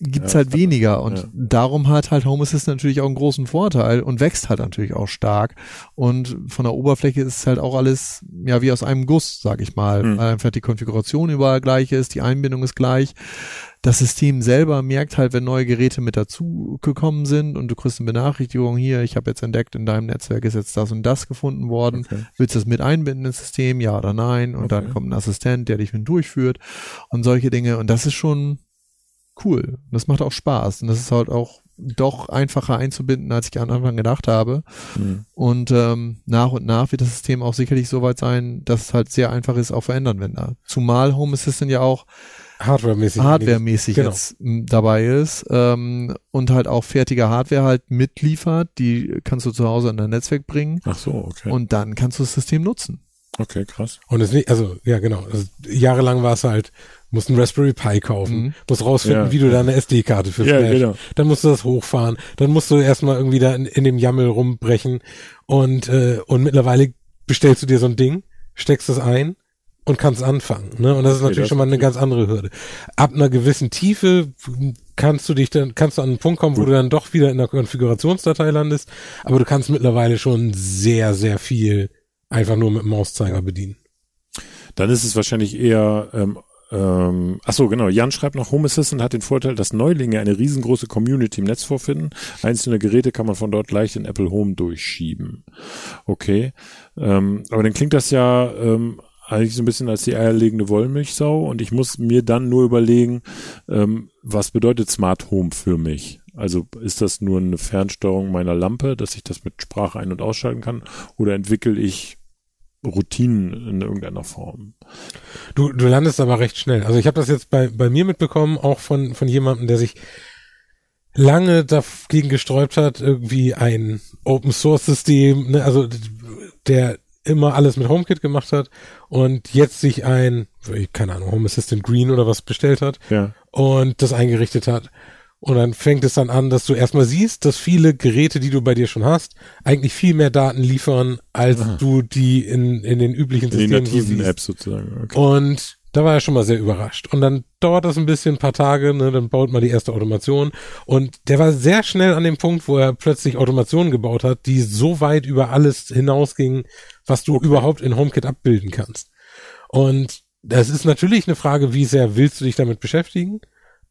gibt's Ja, halt weniger und ja. darum hat halt Home Assistant natürlich auch einen großen Vorteil und wächst halt natürlich auch stark und von der Oberfläche ist halt auch alles ja wie aus einem Guss, sag ich mal, Mhm. weil einfach die Konfiguration überall gleich ist, die Einbindung ist gleich. Das System selber merkt halt, wenn neue Geräte mit dazu gekommen sind und du kriegst eine Benachrichtigung hier, ich habe jetzt entdeckt, in deinem Netzwerk ist jetzt das und das gefunden worden. Okay. Willst du das mit einbinden ins System, ja oder nein? Und dann Okay. kommt ein Assistent, der dich mit durchführt und solche Dinge. Und das ist schon cool. Das macht auch Spaß. Und das ist halt auch doch einfacher einzubinden, als ich am Anfang gedacht habe. Hm. Und ähm, nach und nach wird das System auch sicherlich so weit sein, dass es halt sehr einfach ist, auch für Endanwender. Zumal Home Assistant ja auch Hardware-mäßig. hardwaremäßig Genau. jetzt dabei ist ähm, und halt auch fertige Hardware halt mitliefert. Die kannst du zu Hause an dein Netzwerk bringen Ach so, okay. und dann kannst du das System nutzen. okay, krass. Und es nicht, also, ja, genau. Also, jahrelang war es halt, musst einen Raspberry Pi kaufen, Mhm. musst rausfinden, Ja. wie du da eine SD-Karte für Ja, Flash. genau. Dann musst du das hochfahren. Dann musst du erstmal irgendwie da in, in dem Jammel rumbrechen. Und, äh, und mittlerweile bestellst du dir so ein Ding, steckst es ein und kannst anfangen. Ne? Und das ist natürlich das schon mal eine ganz andere Hürde. Ab einer gewissen Tiefe kannst du dich dann, kannst du an einen Punkt kommen, wo Gut. du dann doch wieder in der Konfigurationsdatei landest. Aber du kannst mittlerweile schon sehr, sehr viel einfach nur mit dem Mauszeiger bedienen. Dann ist es wahrscheinlich eher, ähm, ähm, ach so, genau. Jan schreibt noch, Home Assistant hat den Vorteil, dass Neulinge eine riesengroße Community im Netz vorfinden. Einzelne Geräte kann man von dort leicht in Apple Home durchschieben. Okay. Ähm, aber dann klingt das ja ähm, eigentlich so ein bisschen als die eierlegende Wollmilchsau und ich muss mir dann nur überlegen, ähm, was bedeutet Smart Home für mich? Also ist das nur eine Fernsteuerung meiner Lampe, dass ich das mit Sprache ein- und ausschalten kann oder entwickle ich Routinen in irgendeiner Form? Du, du landest aber recht schnell. Also ich habe das jetzt bei, bei mir mitbekommen, auch von, von jemandem, der sich lange dagegen gesträubt hat, irgendwie ein Open Source System, ne, also der immer alles mit HomeKit gemacht hat und jetzt sich ein, keine Ahnung, Home Assistant Green oder was bestellt hat Ja. und das eingerichtet hat. Und dann fängt es dann an, dass du erstmal siehst, dass viele Geräte, die du bei dir schon hast, eigentlich viel mehr Daten liefern, als Aha. du die in, in den üblichen In den Systemen so nativen siehst. Apps sozusagen. Okay. Und da war er schon mal sehr überrascht. Und dann dauert das ein bisschen, ein paar Tage, ne, dann baut man die erste Automation. Und der war sehr schnell an dem Punkt, wo er plötzlich Automationen gebaut hat, die so weit über alles hinausgingen, was du überhaupt in HomeKit abbilden kannst. Und das ist natürlich eine Frage, wie sehr willst du dich damit beschäftigen?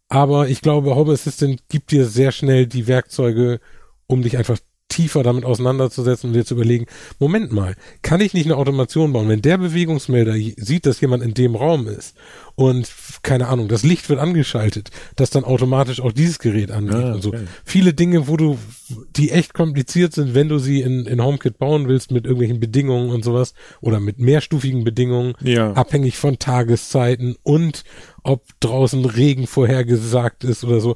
Aber ich glaube, Home Assistant gibt dir sehr schnell die Werkzeuge, um dich einfach tiefer damit auseinanderzusetzen und dir zu überlegen, Moment mal, kann ich nicht eine Automation bauen? Wenn der Bewegungsmelder sieht, dass jemand in dem Raum ist und keine Ahnung, das Licht wird angeschaltet, dass dann automatisch auch dieses Gerät angeht Ah, und so. okay. Viele Dinge, wo du, die echt kompliziert sind, wenn du sie in, in HomeKit bauen willst mit irgendwelchen Bedingungen und sowas oder mit mehrstufigen Bedingungen, Ja. abhängig von Tageszeiten und ob draußen Regen vorhergesagt ist oder so.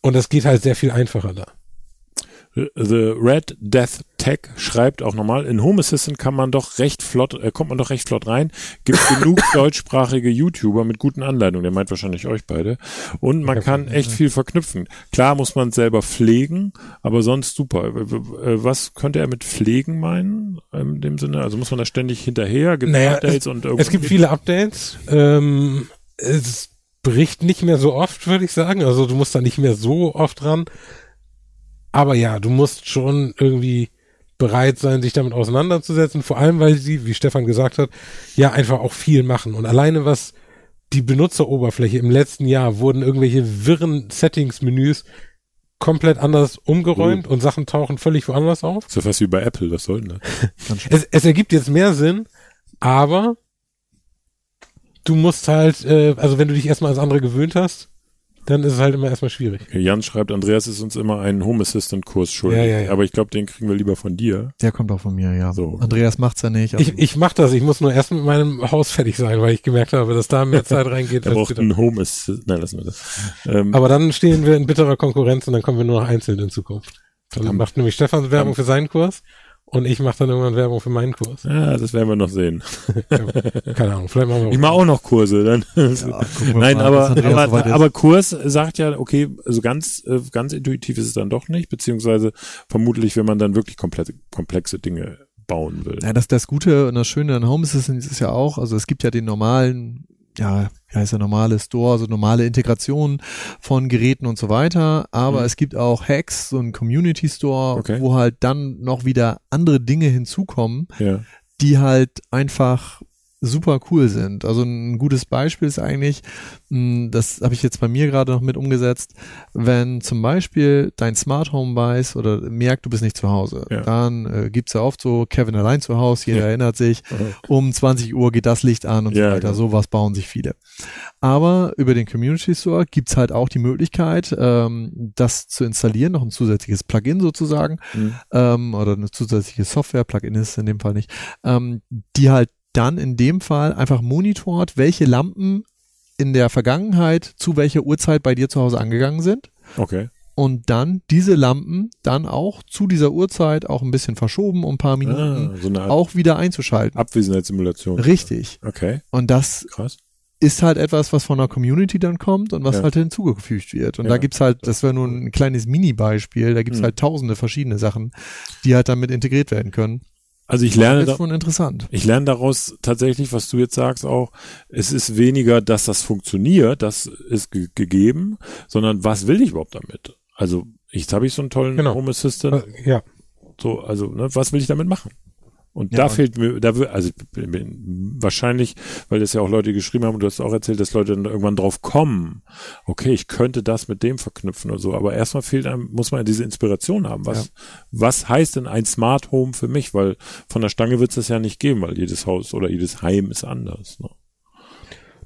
Und das geht halt sehr viel einfacher da. The Red Death Tech schreibt auch nochmal, in Home Assistant kann man doch recht flott, äh, kommt man doch recht flott rein. Gibt *laughs* genug deutschsprachige YouTuber mit guten Anleitungen. Der meint wahrscheinlich euch beide. Und man kann echt viel verknüpfen. Klar muss man es selber pflegen, aber sonst super. Was könnte er mit pflegen meinen? In dem Sinne? Also muss man da ständig hinterher? Gibt Naja, Updates und Es gibt viele Updates. Ähm, es bricht nicht mehr so oft, würde ich sagen. Also du musst da nicht mehr so oft ran. Aber ja, du musst schon irgendwie bereit sein, sich damit auseinanderzusetzen. Vor allem, weil sie, wie Stefan gesagt hat, ja einfach auch viel machen. Und alleine was die Benutzeroberfläche im letzten Jahr wurden irgendwelche wirren Settings-Menüs komplett anders umgeräumt und Sachen tauchen völlig woanders auf. So fast wie bei Apple, was soll denn das? *laughs* Es, es ergibt jetzt mehr Sinn, aber du musst halt, äh, also wenn du dich erstmal ans andere gewöhnt hast, dann ist es halt immer erstmal schwierig. Okay, Jan schreibt, Andreas ist uns immer einen Home Assistant Kurs schuldig. Ja, ja, ja. Aber ich glaube, den kriegen wir lieber von dir. Der kommt auch von mir, ja. So. Andreas macht's ja nicht. also- Ich, ich mach das, ich muss nur erst mit meinem Haus fertig sein, weil ich gemerkt habe, dass da mehr Zeit reingeht. Er als braucht einen Home Assistant. Nein, lassen wir das. Ähm, Aber dann stehen wir in bitterer Konkurrenz und dann kommen wir nur noch einzeln in Zukunft. Dann macht nämlich Stefan Werbung für seinen Kurs und ich mache dann irgendwann Werbung für meinen Kurs. ja, das werden wir noch sehen. Keine Ahnung, vielleicht machen wir Ich mache auch noch Kurse. Dann. Ja, Nein, mal, aber, aber, aber Kurs sagt ja, okay, also ganz, äh, ganz intuitiv ist es dann doch nicht, beziehungsweise vermutlich, wenn man dann wirklich komplette, komplexe Dinge bauen will. Ja, das, das Gute und das Schöne an Home Assistant ist ja auch, also es gibt ja den normalen ja, wie heißt der normale Store, also normale Integration von Geräten und so weiter. Aber Mhm. es gibt auch Hacks, so ein Community Store, Okay. wo halt dann noch wieder andere Dinge hinzukommen, Ja. die halt einfach super cool sind. Also ein gutes Beispiel ist eigentlich, mh, das habe ich jetzt bei mir gerade noch mit umgesetzt, wenn zum Beispiel dein Smart Home weiß oder merkt, du bist nicht zu Hause, Ja. dann äh, gibt's ja oft so Kevin allein zu Hause, jeder Ja. erinnert sich, Aha. um 20 Uhr geht das Licht an und Ja, so weiter. genau. Sowas bauen sich viele. Aber über den Community Store gibt's halt auch die Möglichkeit, ähm, das zu installieren, noch ein zusätzliches Plugin sozusagen, Mhm. ähm, oder eine zusätzliche Software, Plugin ist es in dem Fall nicht, ähm, die halt dann in dem Fall einfach monitort, welche Lampen in der Vergangenheit zu welcher Uhrzeit bei dir zu Hause angegangen sind Okay. und dann diese Lampen dann auch zu dieser Uhrzeit auch ein bisschen verschoben um ein paar Minuten Ah, so auch wieder einzuschalten. Abwesenheitssimulation. Richtig. Okay, Und das krass. ist halt etwas, was von der Community dann kommt und was Ja. halt hinzugefügt wird. Und Ja. da gibt's halt, das wäre nur ein kleines Mini-Beispiel, da gibt's Mhm. halt tausende verschiedene Sachen, die halt damit integriert werden können. Also ich lerne da, interessant. ich lerne daraus tatsächlich, was du jetzt sagst, auch, es ist weniger, dass das funktioniert, das ist ge gegeben, sondern was will ich überhaupt damit? Also, jetzt habe ich so einen tollen Genau. Home Assistant, Äh, Ja, so, also, ne, was will ich damit machen? Und Ja, da fehlt mir, da also wahrscheinlich, weil das ja auch Leute geschrieben haben und du hast auch erzählt, dass Leute dann irgendwann drauf kommen, okay, ich könnte das mit dem verknüpfen oder so, aber erstmal fehlt einem, muss man ja diese Inspiration haben. Was, Ja. was heißt denn ein Smart Home für mich? Weil von der Stange wird es das ja nicht geben, weil jedes Haus oder jedes Heim ist anders. Ne?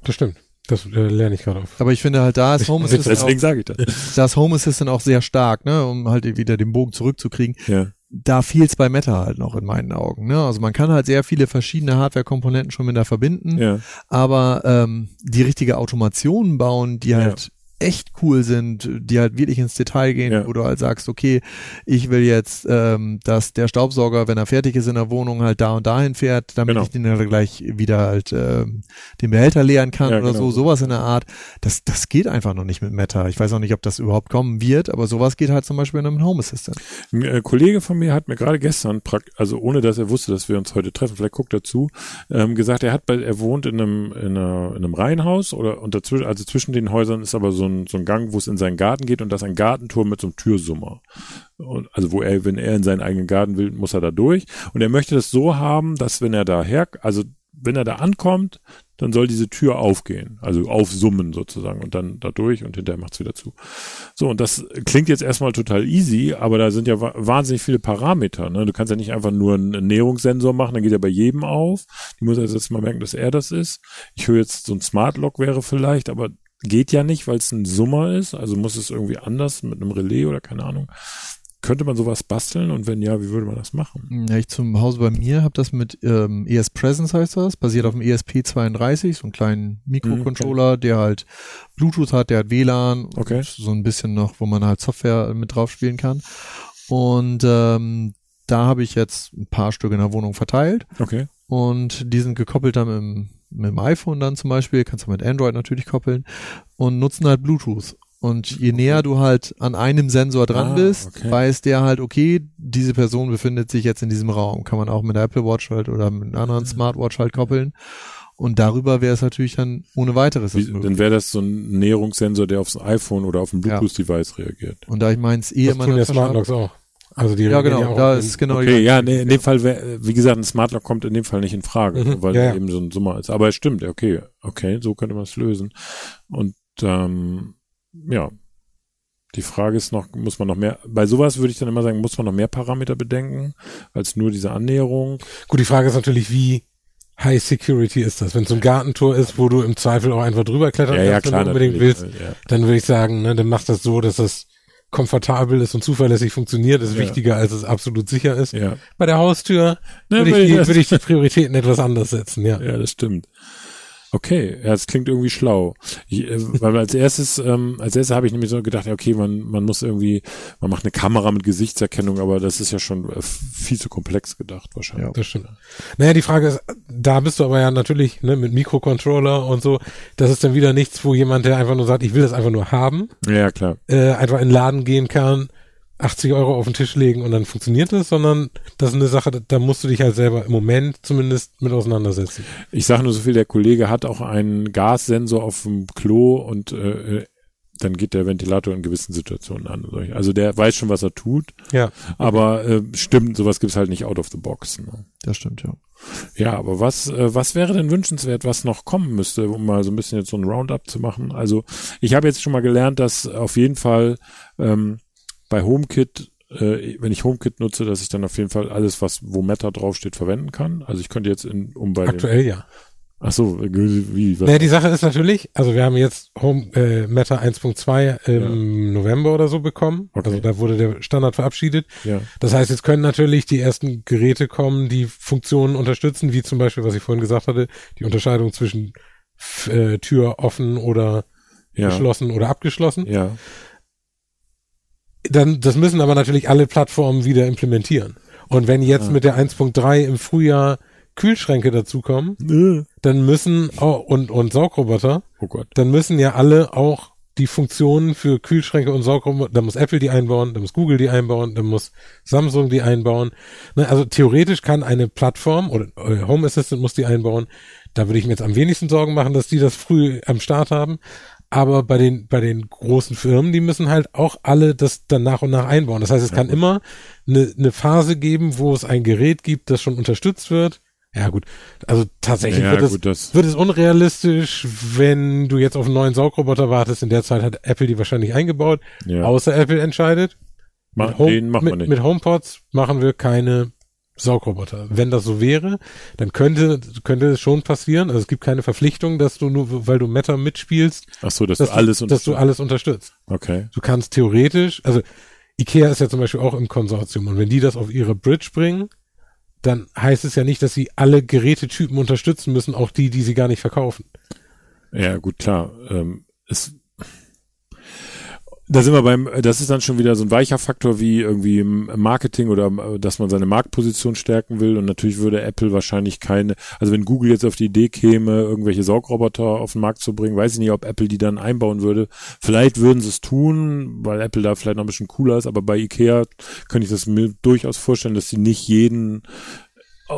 das stimmt. Das äh, lerne ich gerade auf. Aber ich finde halt, da ist Home Assistant, Deswegen sage ich das. da ist Home Assistant auch sehr stark, ne, um halt wieder den Bogen zurückzukriegen. Ja, Da fehlt's bei Meta halt noch in meinen Augen. Ne? Also man kann halt sehr viele verschiedene Hardware-Komponenten schon miteinander verbinden, ja, aber ähm, die richtige Automation bauen, die halt echt cool sind, die halt wirklich ins Detail gehen, Ja. wo du halt sagst, okay, ich will jetzt, ähm, dass der Staubsauger, wenn er fertig ist in der Wohnung, halt da und dahin fährt, damit Genau. ich den dann gleich wieder halt ähm, den Behälter leeren kann Ja, oder genau. so, sowas in der Art. Das, das geht einfach noch nicht mit Meta. Ich weiß auch nicht, ob das überhaupt kommen wird, aber sowas geht halt zum Beispiel in einem Home Assistant. Ein äh, Kollege von mir hat mir gerade gestern, also ohne dass er wusste, dass wir uns heute treffen, vielleicht guckt er zu, ähm, gesagt, er hat bei, er wohnt in einem, in, einer, in einem Reihenhaus oder und dazwischen, also zwischen den Häusern ist aber so ein, so ein Gang, wo es in seinen Garten geht und das ist ein Gartentor mit so einem Türsummer. Und, also wo er, wenn er in seinen eigenen Garten will, muss er da durch. Und er möchte das so haben, dass wenn er daher, also wenn er da ankommt, dann soll diese Tür aufgehen, also aufsummen sozusagen und dann da durch und hinterher macht's wieder zu. So, und das klingt jetzt erstmal total easy, aber da sind ja wa- wahnsinnig viele Parameter. Ne? Du kannst ja nicht einfach nur einen Näherungssensor machen, dann geht er bei jedem auf. Die muss also jetzt mal merken, dass er das ist. Ich höre jetzt, so ein Smart Lock wäre vielleicht, aber geht ja nicht, weil es ein Summer ist. Also muss es irgendwie anders mit einem Relais oder keine Ahnung. Könnte man sowas basteln und wenn ja, wie würde man das machen? Ja, ich zum Hause bei mir habe das mit ähm, ES Presence heißt das, basiert auf dem E ESP32, so einen kleinen Mikrocontroller, der halt Bluetooth hat, der hat WLAN, Okay. und so ein bisschen noch, wo man halt Software mit drauf spielen kann. Und ähm, da habe ich jetzt ein paar Stück in der Wohnung verteilt Okay. und die sind gekoppelt dann dem, mit dem iPhone dann zum Beispiel, kannst du mit Android natürlich koppeln und nutzen halt Bluetooth. Und je näher du halt an einem Sensor dran Ah, bist, okay. weiß der halt, okay, diese Person befindet sich jetzt in diesem Raum. Kann man auch mit der Apple Watch halt oder mit einer anderen Smartwatch halt koppeln. Und darüber wäre es natürlich dann ohne weiteres Wie, möglich. dann wäre das so ein Näherungssensor, der aufs iPhone oder auf ein Ja. Bluetooth-Device reagiert. Und da ich meins eh Das immer tun ja in der Tasche Smart hab- Locks auch. Also die Ja, genau, auch da in- ist genau Okay, ja, nee, in dem Fall wie gesagt, ein Smart Lock kommt in dem Fall nicht in Frage, Mhm, weil ja, ja. eben so ein Summer ist. Aber es stimmt, okay, okay, so könnte man es lösen. Und ähm, ja, die Frage ist noch, muss man noch mehr, bei sowas würde ich dann immer sagen, muss man noch mehr Parameter bedenken, als nur diese Annäherung. Gut, die Frage ist natürlich, wie High Security ist das? Wenn es so ein Gartentor ist, wo du im Zweifel auch einfach drüber klettern Ja, ja, kannst, wenn klar, du unbedingt willst, Ja. dann würde ich sagen, ne, dann mach das so, dass das komfortabel ist und zuverlässig funktioniert, ist Ja. wichtiger, als es absolut sicher ist. Ja. Bei der Haustür Ne, würde ich, die- würde ich die Prioritäten etwas anders setzen, ja. Ja, das stimmt. Okay, ja, das klingt irgendwie schlau. Ich, äh, weil als erstes, ähm, als erstes habe ich nämlich so gedacht, ja, okay, man, man muss irgendwie, man macht eine Kamera mit Gesichtserkennung, aber das ist ja schon äh, viel zu komplex gedacht wahrscheinlich. Das stimmt. Naja, die Frage ist, da bist du aber ja natürlich ne, mit Mikrocontroller und so, das ist dann wieder nichts, wo jemand, der einfach nur sagt, ich will das einfach nur haben, Ja, ja klar. äh, einfach in den Laden gehen kann, 80 Euro auf den Tisch legen und dann funktioniert es, sondern das ist eine Sache, da musst du dich halt selber im Moment zumindest mit auseinandersetzen. Ich sage nur so viel, der Kollege hat auch einen Gassensor auf dem Klo und äh, dann geht der Ventilator in gewissen Situationen an. Also der weiß schon, was er tut. Ja. Aber äh, stimmt, sowas gibt's halt nicht out of the box. Ne? Das stimmt, ja. Ja, aber was, äh, was wäre denn wünschenswert, was noch kommen müsste, um mal so ein bisschen jetzt so ein Roundup zu machen? Also ich habe jetzt schon mal gelernt, dass auf jeden Fall ähm, bei HomeKit äh, wenn ich HomeKit nutze, dass ich dann auf jeden Fall alles, was wo Meta draufsteht, verwenden kann. Also ich könnte jetzt in, um bei Aktuell ja. Ach so, wie? Was? Naja, die Sache ist natürlich, also wir haben jetzt Home äh, Meta 1.2 im ja. November oder so bekommen. Okay. Also da wurde der Standard verabschiedet. Ja. Das heißt, jetzt können natürlich die ersten Geräte kommen, die Funktionen unterstützen, wie zum Beispiel, was ich vorhin gesagt hatte, die Unterscheidung zwischen äh, Tür offen oder ja. geschlossen oder abgeschlossen. Ja. Dann, das müssen aber natürlich alle Plattformen wieder implementieren. Und wenn jetzt ah. mit der 1.3 im Frühjahr Kühlschränke dazukommen, äh. dann müssen auch, und, und Saugroboter, oh Gott. dann müssen ja alle auch die Funktionen für Kühlschränke und Saugroboter, da muss Apple die einbauen, da muss Google die einbauen, da muss Samsung die einbauen. Ne, also theoretisch kann eine Plattform oder äh, Home Assistant muss die einbauen. Da würde ich mir jetzt am wenigsten Sorgen machen, dass die das früh am Start haben. Aber bei den, bei den großen Firmen, die müssen halt auch alle das dann nach und nach einbauen. Das heißt, es ja, kann gut. immer eine, eine Phase geben, wo es ein Gerät gibt, das schon unterstützt wird ja gut, also tatsächlich ja, wird, gut, es, wird es unrealistisch, wenn du jetzt auf einen neuen Saugroboter wartest. In der Zeit hat Apple die wahrscheinlich eingebaut, ja. außer Apple entscheidet. Mach, mit, Home, den machen mit, wir nicht. mit HomePods machen wir keine Saugroboter. Wenn das so wäre, dann könnte könnte es schon passieren. Also es gibt keine Verpflichtung, dass du nur, weil du Meta mitspielst, Ach so, dass, dass du alles du, dass du alles unterstützt. Okay. Du kannst theoretisch, also Ikea ist ja zum Beispiel auch im Konsortium und wenn die das auf ihre Bridge bringen, dann heißt es ja nicht, dass sie alle Gerätetypen unterstützen müssen, auch die, die sie gar nicht verkaufen. Ja, gut, klar. Ähm, es, da sind wir beim, das ist dann schon wieder so ein weicher Faktor wie irgendwie Marketing oder dass man seine Marktposition stärken will. Und natürlich würde Apple wahrscheinlich keine, also wenn Google jetzt auf die Idee käme, irgendwelche Saugroboter auf den Markt zu bringen, weiß ich nicht, ob Apple die dann einbauen würde. Vielleicht würden sie es tun, weil Apple da vielleicht noch ein bisschen cooler ist, aber bei Ikea könnte ich das mir durchaus vorstellen, dass sie nicht jeden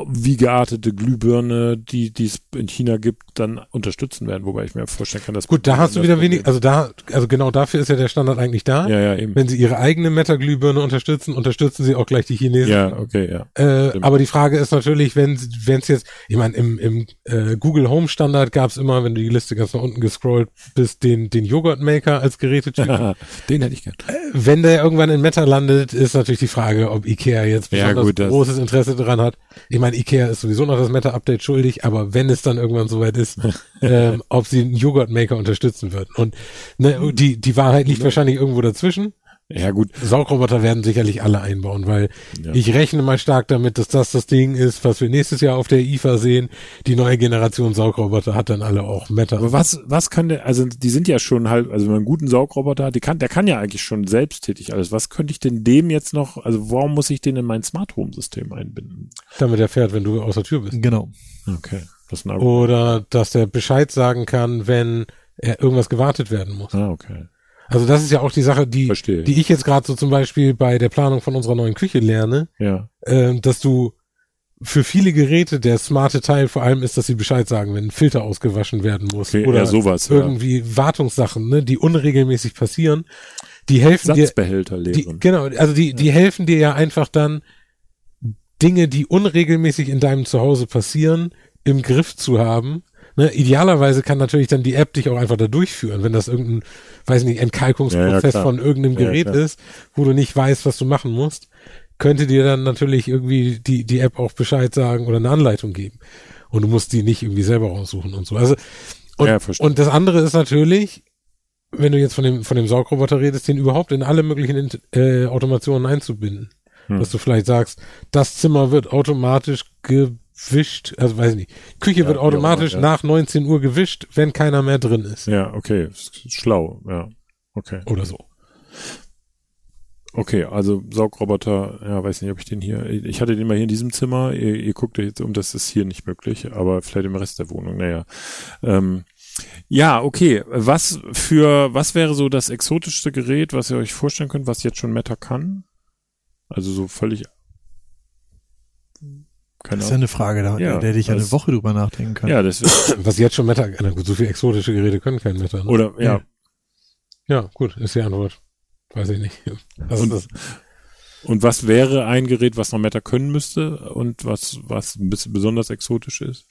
wie geartete Glühbirne, die die es in China gibt, dann unterstützen werden, wobei ich mir vorstellen kann, dass gut, da hast du wieder wenig, also da, also genau dafür ist ja der Standard eigentlich da. Ja, ja, eben. Wenn sie ihre eigene Meta-Glühbirne unterstützen, unterstützen sie auch gleich die Chinesen. Ja, okay, ja. Äh, aber die Frage ist natürlich, wenn wenn es jetzt, ich meine, im, im äh, Google Home Standard gab es immer, wenn du die Liste ganz nach unten gescrollt bist, den den Joghurt Maker als Gerätetyp. *laughs* den hätte ich gern. Äh, wenn der irgendwann in Meta landet, ist natürlich die Frage, ob Ikea jetzt besonders ja, gut, großes Interesse daran hat. Ich ich meine, Ikea ist sowieso noch das Meta-Update schuldig, aber wenn es dann irgendwann soweit ist, *laughs* ähm, ob sie einen Joghurt-Maker unterstützen würden. Und ne, die, die Wahrheit liegt wahrscheinlich irgendwo dazwischen. Ja, gut. Saugroboter werden sicherlich alle einbauen, weil ja. ich rechne mal stark damit, dass das das Ding ist, was wir nächstes Jahr auf der IFA sehen. Die neue Generation Saugroboter hat dann alle auch Meta. Aber was, was kann der, also die sind ja schon halt, also wenn man einen guten Saugroboter hat, die kann, der kann ja eigentlich schon selbsttätig alles. Was könnte ich denn dem jetzt noch, also warum muss ich den in mein Smart Home System einbinden? Damit er fährt, wenn du aus der Tür bist. Genau. Okay. Das Oder dass der Bescheid sagen kann, wenn er irgendwas gewartet werden muss. Ah, okay. Also das ist ja auch die Sache, die, Verstehe. die ich jetzt gerade so zum Beispiel bei der Planung von unserer neuen Küche lerne, ja. äh, dass du für viele Geräte der smarte Teil vor allem ist, dass sie Bescheid sagen, wenn ein Filter ausgewaschen werden muss okay, oder sowas, irgendwie ja. Wartungssachen, ne, die unregelmäßig passieren, die helfen Satzbehälter dir. Die, genau, also die die helfen dir ja einfach dann Dinge, die unregelmäßig in deinem Zuhause passieren, im Griff zu haben Ne, idealerweise kann natürlich dann die App dich auch einfach da durchführen, wenn das irgendein, weiß nicht, Entkalkungsprozess ja, ja, von irgendeinem Gerät ja, ist, wo du nicht weißt, was du machen musst, könnte dir dann natürlich irgendwie die, die App auch Bescheid sagen oder eine Anleitung geben. Und du musst die nicht irgendwie selber raussuchen und so. Also, und, und das andere ist natürlich, wenn du jetzt von dem, von dem Saugroboter redest, den überhaupt in alle möglichen äh, Automationen einzubinden. Hm. Dass du vielleicht sagst, das Zimmer wird automatisch ge wischt, also weiß ich nicht. Küche ja, wird automatisch ja. nach 19 Uhr gewischt, wenn keiner mehr drin ist. Ja, okay, schlau, ja. Okay. Oder so. Okay, also Saugroboter, ja, weiß nicht, ob ich den hier, ich hatte den mal hier in diesem Zimmer, ihr, ihr guckt euch jetzt um, das ist hier nicht möglich, aber vielleicht im Rest der Wohnung, naja. Ähm, ja, okay, was für, was wäre so das exotischste Gerät, was ihr euch vorstellen könnt, was jetzt schon Meta kann? Also so völlig. Keine Das ist ja eine Frage, da Ja, der ich ja eine Woche drüber nachdenken kann. Ja, das *clears throat* Was jetzt schon Meta, na gut, so viele exotische Geräte können kein Meta. Ne? oder ja. Ja, gut, ist die Antwort. Weiß ich nicht. *laughs* Was Und- ist das? Und was wäre ein Gerät, was noch Meta können müsste und was was ein bisschen besonders exotisch ist?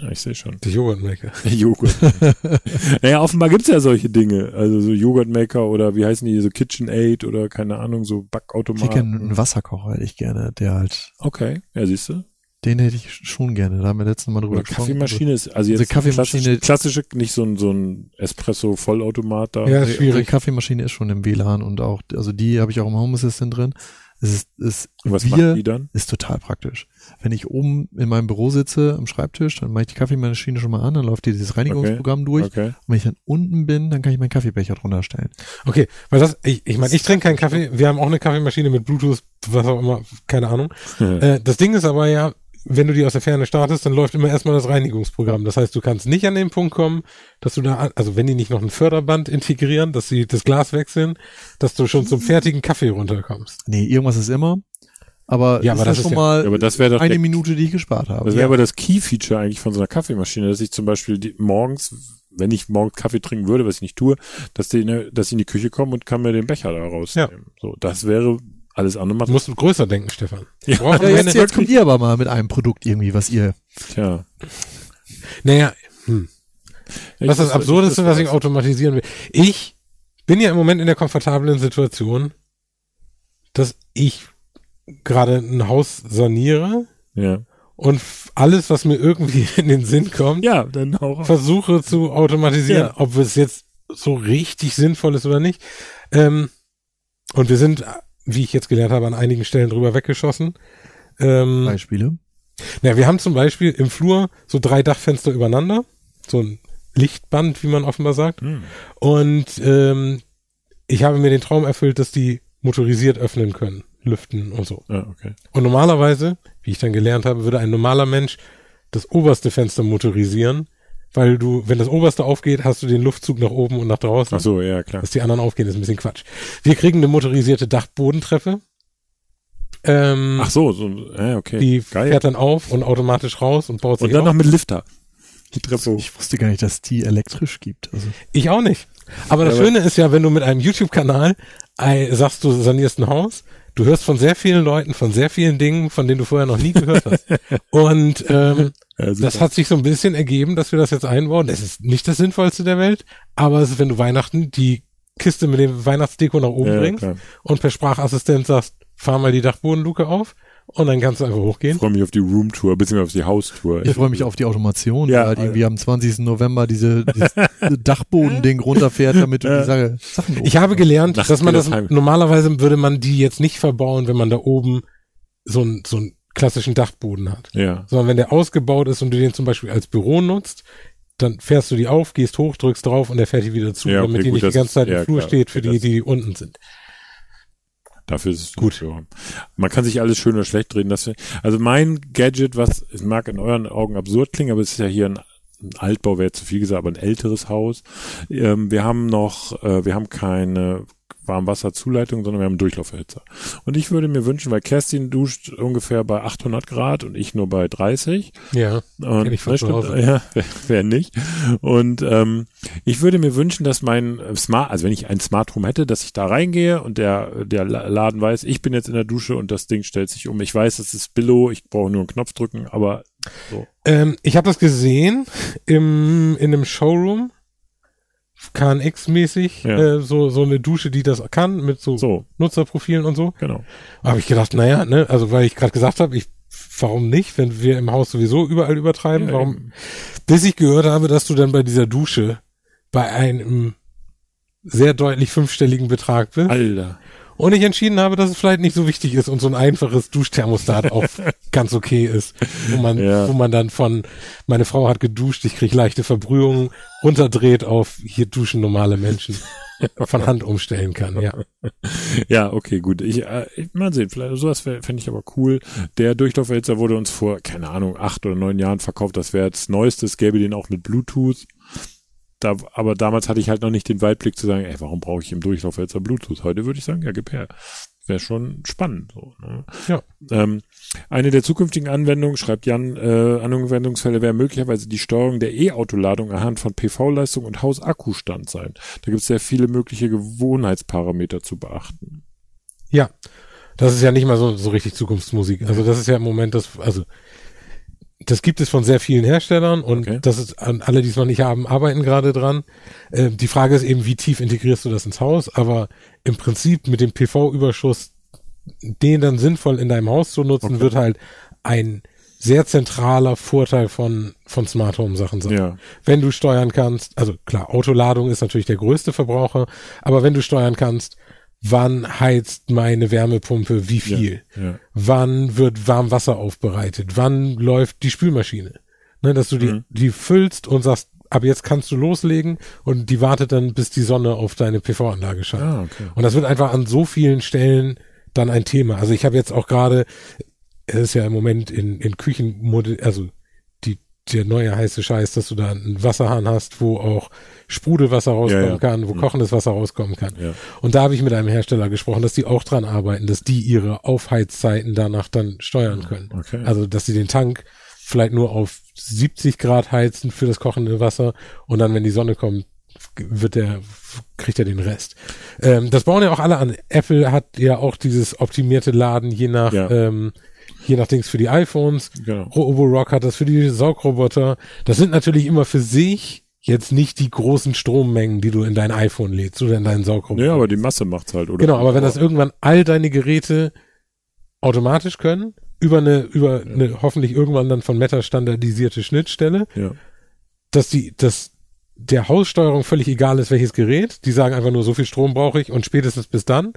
Ja, ich sehe schon. Die Joghurtmaker. *laughs* Joghurt. naja, offenbar gibt's ja solche Dinge. Also so Joghurtmaker oder wie heißen die, so KitchenAid oder keine Ahnung, so Ich hätte Backautomaten. gerne einen Wasserkocher, hätte ich gerne, der halt, Okay, ja, siehst du. den hätte ich schon gerne, da haben wir letztes Mal drüber Oder gesprochen. Kaffeemaschine ist, also jetzt Kaffeemaschine- klassische, klassische, nicht so ein, so ein Espresso-Vollautomat da. Ja, ist schwierig. Die Kaffeemaschine ist schon im WLAN und auch, also die habe ich auch im Home Assistant drin. Es ist, wir, macht die dann? ist total praktisch. Wenn ich oben in meinem Büro sitze am Schreibtisch, dann mache ich die Kaffeemaschine schon mal an, dann läuft dieses Reinigungsprogramm durch. Okay. Und wenn ich dann unten bin, dann kann ich meinen Kaffeebecher drunter stellen. Okay, weil das, ich, ich meine, ich trinke keinen Kaffee. Wir haben auch eine Kaffeemaschine mit Bluetooth, was auch immer, keine Ahnung. Äh, das Ding ist aber ja, wenn du die aus der Ferne startest, dann läuft immer erstmal das Reinigungsprogramm. Das heißt, du kannst nicht an den Punkt kommen, dass du da, also wenn die nicht noch ein Förderband integrieren, dass sie das Glas wechseln, dass du schon zum fertigen Kaffee runterkommst. Nee, irgendwas ist immer. Aber, Ja, ist aber das schon ist ja- mal Ja, aber das wäre doch eine der, Minute, die ich gespart habe. das wäre aber das Key-Feature eigentlich von so einer Kaffeemaschine, dass ich zum Beispiel die, morgens, wenn ich morgens Kaffee trinken würde, was ich nicht tue, dass die, ne, dass ich in die Küche komme und kann mir den Becher da rausnehmen. So, das wäre alles andere Du musst größer denken, Stefan. *laughs* Ja, Ja, jetzt, jetzt kommt ihr aber mal mit einem Produkt irgendwie, was ihr. Tja. Naja, hm. Was ist das Absurdeste, was ich automatisieren will? Ich bin ja im Moment in der komfortablen Situation, dass ich gerade ein Haus saniere Ja. und alles, was mir irgendwie *laughs* in den Sinn kommt, Ja, dann auch. versuche zu automatisieren, Ja. ob es jetzt so richtig sinnvoll ist oder nicht. Ähm, und wir sind, wie ich jetzt gelernt habe, an einigen Stellen drüber weggeschossen. Ähm, Beispiele. na, wir haben zum Beispiel im Flur so drei Dachfenster übereinander, so ein Lichtband, wie man offenbar sagt. Hm. Und ähm, ich habe mir den Traum erfüllt, dass die motorisiert öffnen können, lüften und so. Ja, okay. Und normalerweise, wie ich dann gelernt habe, würde ein normaler Mensch das oberste Fenster motorisieren, weil du, wenn das oberste aufgeht, hast du den Luftzug nach oben und nach draußen. Ach so, ja, klar. Dass die anderen aufgehen, ist ein bisschen Quatsch. Wir kriegen eine motorisierte Dachbodentreppe. Ähm, Ach so, so, ja, okay. die Geil. fährt dann auf und automatisch raus und baut sich Und dann auf. noch mit Lifter. Die Treppe. Ich wusste gar nicht, dass die elektrisch gibt. Also, Ich auch nicht. Aber das Ja, aber- Schöne ist ja, wenn du mit einem YouTube-Kanal äh, sagst, du sanierst ein Haus, du hörst von sehr vielen Leuten, von sehr vielen Dingen, von denen du vorher noch nie gehört hast. *laughs* Und ähm, *laughs* Ja, das hat sich so ein bisschen ergeben, dass wir das jetzt einbauen. Das ist nicht das Sinnvollste der Welt, aber es ist, wenn du Weihnachten die Kiste mit dem Weihnachtsdeko nach oben Ja, bringst klar. und per Sprachassistent sagst, fahr mal die Dachbodenluke auf und dann kannst du einfach Ich hochgehen. freue mich auf die Roomtour, beziehungsweise auf die Haustour. ich freue mich auf die Automation, Ja, die halt irgendwie am 20. November diese, dieses *laughs* Dachbodending runterfährt, damit du die Sache, Sachen Ich habe gelernt, dass man das normalerweise würde man die jetzt nicht verbauen, wenn man da oben so einen so einen klassischen Dachboden hat. Ja. Sondern wenn der ausgebaut ist und du den zum Beispiel als Büro nutzt, dann fährst du die auf, gehst hoch, drückst drauf und der fährt die wieder zu, Ja, okay, damit die gut, nicht die ganze Zeit ja, im Flur klar, steht für okay, die, die unten sind. Dafür ist es Gut. Ja. Man kann sich alles schön oder schlecht reden. Das, also mein Gadget, was es mag in euren Augen absurd klingen, aber es ist ja hier ein, ein Altbau, wäre zu viel gesagt, aber ein älteres Haus. Ähm, wir haben noch, äh, wir haben keine Warmwasserzuleitung, sondern wir haben einen Durchlauferhitzer. Und ich würde mir wünschen, weil Kerstin duscht ungefähr bei 800 Grad und ich nur bei 30. Ja. Und, ich von ne, ja, *laughs* wer, wer nicht. Und ähm, ich würde mir wünschen, dass mein Smart, also wenn ich ein Smart Home hätte, dass ich da reingehe und der der La- Laden weiß, ich bin jetzt in der Dusche und das Ding stellt sich um. Ich weiß, es ist Billo, ich brauche nur einen Knopf drücken, aber so. Ähm, ich habe das gesehen im, in einem Showroom, KNX-mäßig, Ja. äh, so, so eine Dusche, die das kann, mit so, So, Nutzerprofilen und so. genau. Habe ich gedacht, naja, ne, also weil ich gerade gesagt habe, ich, warum nicht, wenn wir im Haus sowieso überall übertreiben, Ja, warum? eben. Bis ich gehört habe, dass du dann bei dieser Dusche bei einem sehr deutlich fünfstelligen Betrag bist. Alter. Und ich entschieden habe, dass es vielleicht nicht so wichtig ist und so ein einfaches Duschthermostat auch *laughs* ganz okay ist, wo man, Ja. wo man dann von, meine Frau hat geduscht, ich krieg leichte Verbrühungen, runterdreht auf, hier duschen normale Menschen, *laughs* von Hand umstellen kann, ja. *laughs* Ja, okay, gut. Ich, äh, mal sehen, vielleicht sowas fände ich aber cool. Der Durchlauferhitzer wurde uns vor, keine Ahnung, acht oder neun Jahren verkauft. Das wäre jetzt Neuestes, gäbe den auch mit Bluetooth. Da, aber damals hatte ich halt noch nicht den Weitblick zu sagen, ey, warum brauche ich im Durchlauferhitzer Bluetooth? Heute würde ich sagen, ja, gib her. wäre schon spannend. So, ne? Ja. Ähm, eine der zukünftigen Anwendungen, schreibt Jan, äh, Anwendungsfälle wäre möglicherweise die Steuerung der E-Autoladung anhand von PV-Leistung und Hausakkustand sein. Da gibt es sehr viele mögliche Gewohnheitsparameter zu beachten. Ja, das ist ja nicht mal so, so richtig Zukunftsmusik. Also das ist ja im Moment das, also das gibt es von sehr vielen Herstellern und Okay. das ist an alle, die es noch nicht haben, arbeiten gerade dran. Äh, die Frage ist eben, wie tief integrierst du das ins Haus? Aber im Prinzip mit dem PV-Überschuss, den dann sinnvoll in deinem Haus zu nutzen, Okay. wird halt ein sehr zentraler Vorteil von, von Smart Home Sachen sein. Ja. Wenn du steuern kannst, also klar, Autoladung ist natürlich der größte Verbraucher, aber wenn du steuern kannst, wann heizt meine Wärmepumpe wie viel? Ja. Wann wird Warmwasser aufbereitet? Wann läuft die Spülmaschine? Ne, dass du die, Mhm. die füllst und sagst, ab jetzt kannst du loslegen und die wartet dann, bis die Sonne auf deine PV-Anlage scheint. Ah, okay. Und das wird einfach an so vielen Stellen dann ein Thema. Also ich habe jetzt auch gerade, es ist ja im Moment in, in Küchen, also der neue heiße Scheiß, dass du da einen Wasserhahn hast, wo auch Sprudelwasser rauskommen Ja, ja. kann, wo Mhm. kochendes Wasser rauskommen kann. Ja. Und da habe ich mit einem Hersteller gesprochen, dass die auch dran arbeiten, dass die ihre Aufheizzeiten danach dann steuern können. Okay. Also, dass sie den Tank vielleicht nur auf 70 Grad heizen für das kochende Wasser und dann, wenn die Sonne kommt, wird der, kriegt er den Rest. Ähm, das bauen ja auch alle an. Apple hat ja auch dieses optimierte Laden je nach, ähm, je nach Dings für die iPhones. Genau. Roborock hat das für die Saugroboter. Das sind natürlich immer für sich jetzt nicht die großen Strommengen, die du in dein iPhone lädst oder in deinen Saugroboter. Ja, aber die Masse macht's halt, oder? Genau, aber wenn das irgendwann all deine Geräte automatisch können, über eine, über eine hoffentlich irgendwann dann von Meta standardisierte Schnittstelle, Ja. dass die, dass der Haussteuerung völlig egal ist, welches Gerät. Die sagen einfach nur, so viel Strom brauche ich und spätestens bis dann.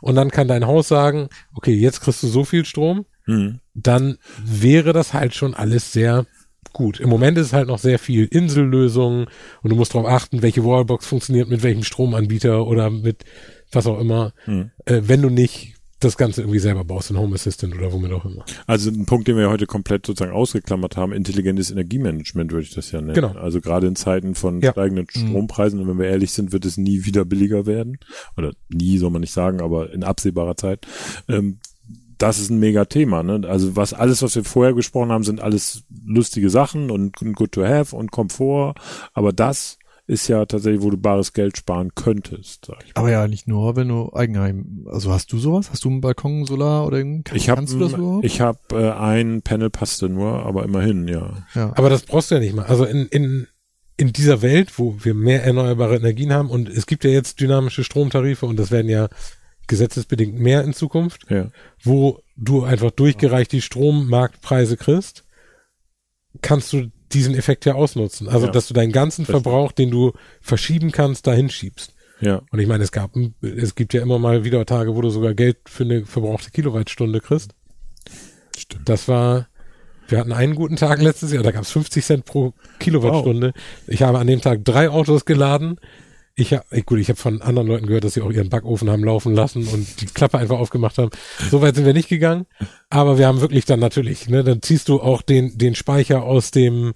Und dann kann dein Haus sagen, okay, jetzt kriegst du so viel Strom. Mhm. Dann wäre das halt schon alles sehr gut. Im Moment ist es halt noch sehr viel Insellösungen und du musst darauf achten, welche Wallbox funktioniert mit welchem Stromanbieter oder mit was auch immer. Mhm. Äh, wenn du nicht das Ganze irgendwie selber baust, in Home Assistant oder womit auch immer. Also ein Punkt, den wir heute komplett sozusagen ausgeklammert haben, intelligentes Energiemanagement würde ich das ja nennen. Genau. Also gerade in Zeiten von Ja. steigenden Strompreisen, und wenn wir ehrlich sind, wird es nie wieder billiger werden. Oder nie, soll man nicht sagen, aber in absehbarer Zeit. Ähm, das ist ein mega Thema. Ne? Also was alles, was wir vorher gesprochen haben, sind alles lustige Sachen und good to have und Komfort. Aber das ist ja tatsächlich, wo du bares Geld sparen könntest. Sag ich. mal. Aber ja, nicht nur, wenn du Eigenheim, also hast du sowas? Hast du einen Balkon, Solar oder irgend- Ich habe kannst du das überhaupt? ich hab, äh, ein Panel passte nur, aber immerhin, ja. ja. Aber das brauchst du ja nicht mal. Also in, in, in dieser Welt, wo wir mehr erneuerbare Energien haben und es gibt ja jetzt dynamische Stromtarife und das werden ja gesetzesbedingt mehr in Zukunft, Ja. wo du einfach durchgereicht die Strommarktpreise kriegst, kannst du diesen Effekt ja ausnutzen. Also, Ja. dass du deinen ganzen Richtig. Verbrauch, den du verschieben kannst, dahin schiebst. Ja. Und ich meine, es gab, es gibt ja immer mal wieder Tage, wo du sogar Geld für eine verbrauchte Kilowattstunde kriegst. Stimmt. Das war, wir hatten einen guten Tag letztes Jahr, da gab es 50 Cent pro Kilowattstunde. Ich habe an dem Tag drei Autos geladen. Ich habe, gut, ich habe von anderen Leuten gehört, dass sie auch ihren Backofen haben laufen lassen und die Klappe einfach aufgemacht haben. So weit sind wir nicht gegangen, aber wir haben wirklich dann natürlich, ne, dann ziehst du auch den den Speicher aus dem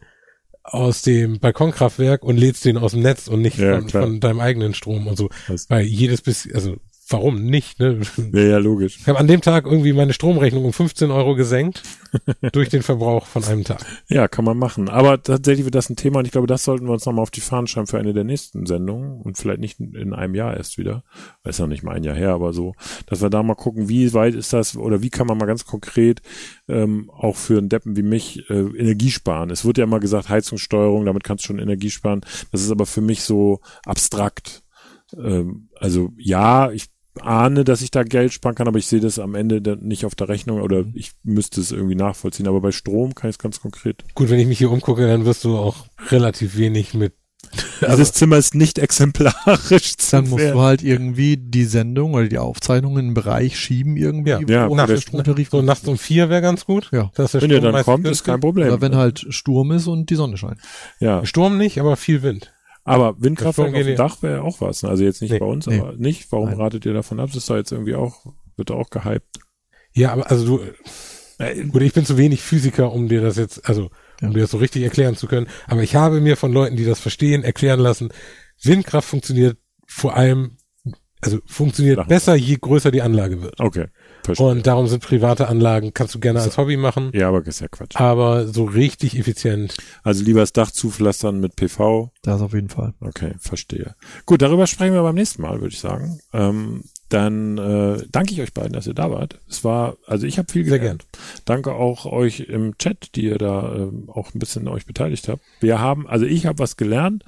aus dem Balkonkraftwerk und lädst den aus dem Netz und nicht Ja, von, von deinem eigenen Strom und so. Weil jedes bisschen, also warum nicht? Ne? Ja, ja, logisch. Ich habe an dem Tag irgendwie meine Stromrechnung um 15 Euro gesenkt *laughs* durch den Verbrauch von einem Tag. Ja, kann man machen. Aber tatsächlich wird das ein Thema und ich glaube, das sollten wir uns nochmal auf die Fahnen schreiben für eine der nächsten Sendungen und vielleicht nicht in einem Jahr erst wieder. Es noch nicht mal ein Jahr her, aber so, dass wir da mal gucken, wie weit ist das oder wie kann man mal ganz konkret ähm, auch für einen Deppen wie mich äh, Energie sparen. Es wird ja immer gesagt, Heizungssteuerung, damit kannst du schon Energie sparen. Das ist aber für mich so abstrakt. Ähm, also ja, ich ahne, dass ich da Geld sparen kann, aber ich sehe das am Ende dann nicht auf der Rechnung oder ich müsste es irgendwie nachvollziehen. Aber bei Strom kann ich es ganz konkret Gut, wenn ich mich hier umgucke, dann wirst du auch relativ wenig mit. *laughs* Dieses Zimmer ist nicht exemplarisch. Dann musst werden. du halt irgendwie die Sendung oder die Aufzeichnung in einen Bereich schieben irgendwie, Ja, ja, nach- der Stromtarif so nachts um vier wäre ganz gut. Ja. dass der Wenn ihr Strom dann kommt, ist kein Problem. Oder wenn halt Sturm ist und die Sonne scheint. ja, Sturm nicht, aber viel Wind. Aber Windkraftwerk Strom auf dem Dach wäre auch was. ne? Also jetzt nicht Nee. bei uns, Nee. aber nicht. Warum Nein. ratet ihr davon ab? Das ist da jetzt irgendwie auch, wird da auch gehypt. Ja, aber also du, Äh, gut, ich bin zu wenig Physiker, um dir das jetzt, also um Ja. dir das so richtig erklären zu können. Aber ich habe mir von Leuten, die das verstehen, erklären lassen, Windkraft funktioniert vor allem, also funktioniert Machen besser, je größer die Anlage wird. Okay, verstehe. Und darum sind private Anlagen, kannst du gerne als Hobby machen, ja, aber ist ja Quatsch. aber so richtig effizient. Also lieber das Dach zupflastern mit PV. Das auf jeden Fall. Okay, verstehe. Gut, darüber sprechen wir beim nächsten Mal, würde ich sagen. Ähm, dann äh, danke ich euch beiden, dass ihr da wart. Es war, also ich habe viel Sehr gelernt. Danke auch euch im Chat, die ihr da ähm, auch ein bisschen euch beteiligt habt. Wir haben, also ich habe was gelernt.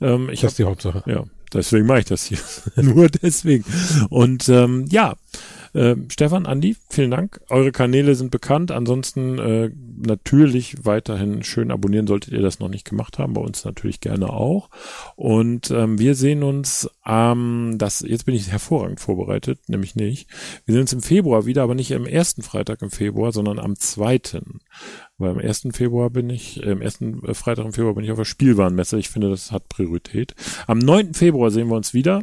Ähm, ich Das ist habe die Hauptsache. ja, deswegen mache ich das hier. *laughs* Nur deswegen. Und ähm, ja, äh, Stefan, Andi, vielen Dank. Eure Kanäle sind bekannt. Ansonsten äh, natürlich weiterhin schön abonnieren, solltet ihr das noch nicht gemacht haben. Bei uns natürlich gerne auch. Und ähm, wir sehen uns am, das, jetzt bin ich hervorragend vorbereitet, nämlich nicht. Wir sehen uns im Februar wieder, aber nicht am ersten Freitag im Februar, sondern am zweiten. Weil am 1. Februar bin ich, äh, am ersten äh, Freitag im Februar bin ich auf der Spielwarenmesse. Ich finde, das hat Priorität. Am 9. Februar sehen wir uns wieder.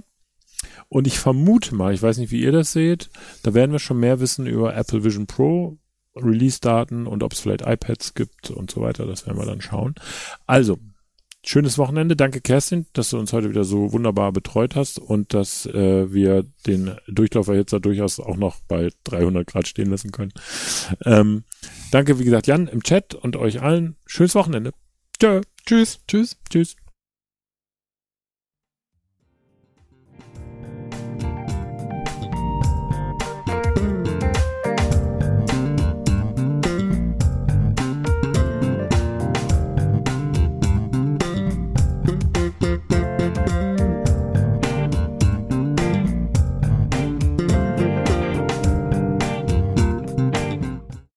Und ich vermute mal, ich weiß nicht, wie ihr das seht, da werden wir schon mehr wissen über Apple Vision Pro, Release-Daten und ob es vielleicht iPads gibt und so weiter. Das werden wir dann schauen. Also, schönes Wochenende. Danke, Kerstin, dass du uns heute wieder so wunderbar betreut hast und dass äh, wir den Durchlauferhitzer durchaus auch noch bei 300 Grad stehen lassen können. Ähm, danke, wie gesagt, Jan im Chat und euch allen. Schönes Wochenende. Tschö. Tschüss. Tschüss. Tschüss.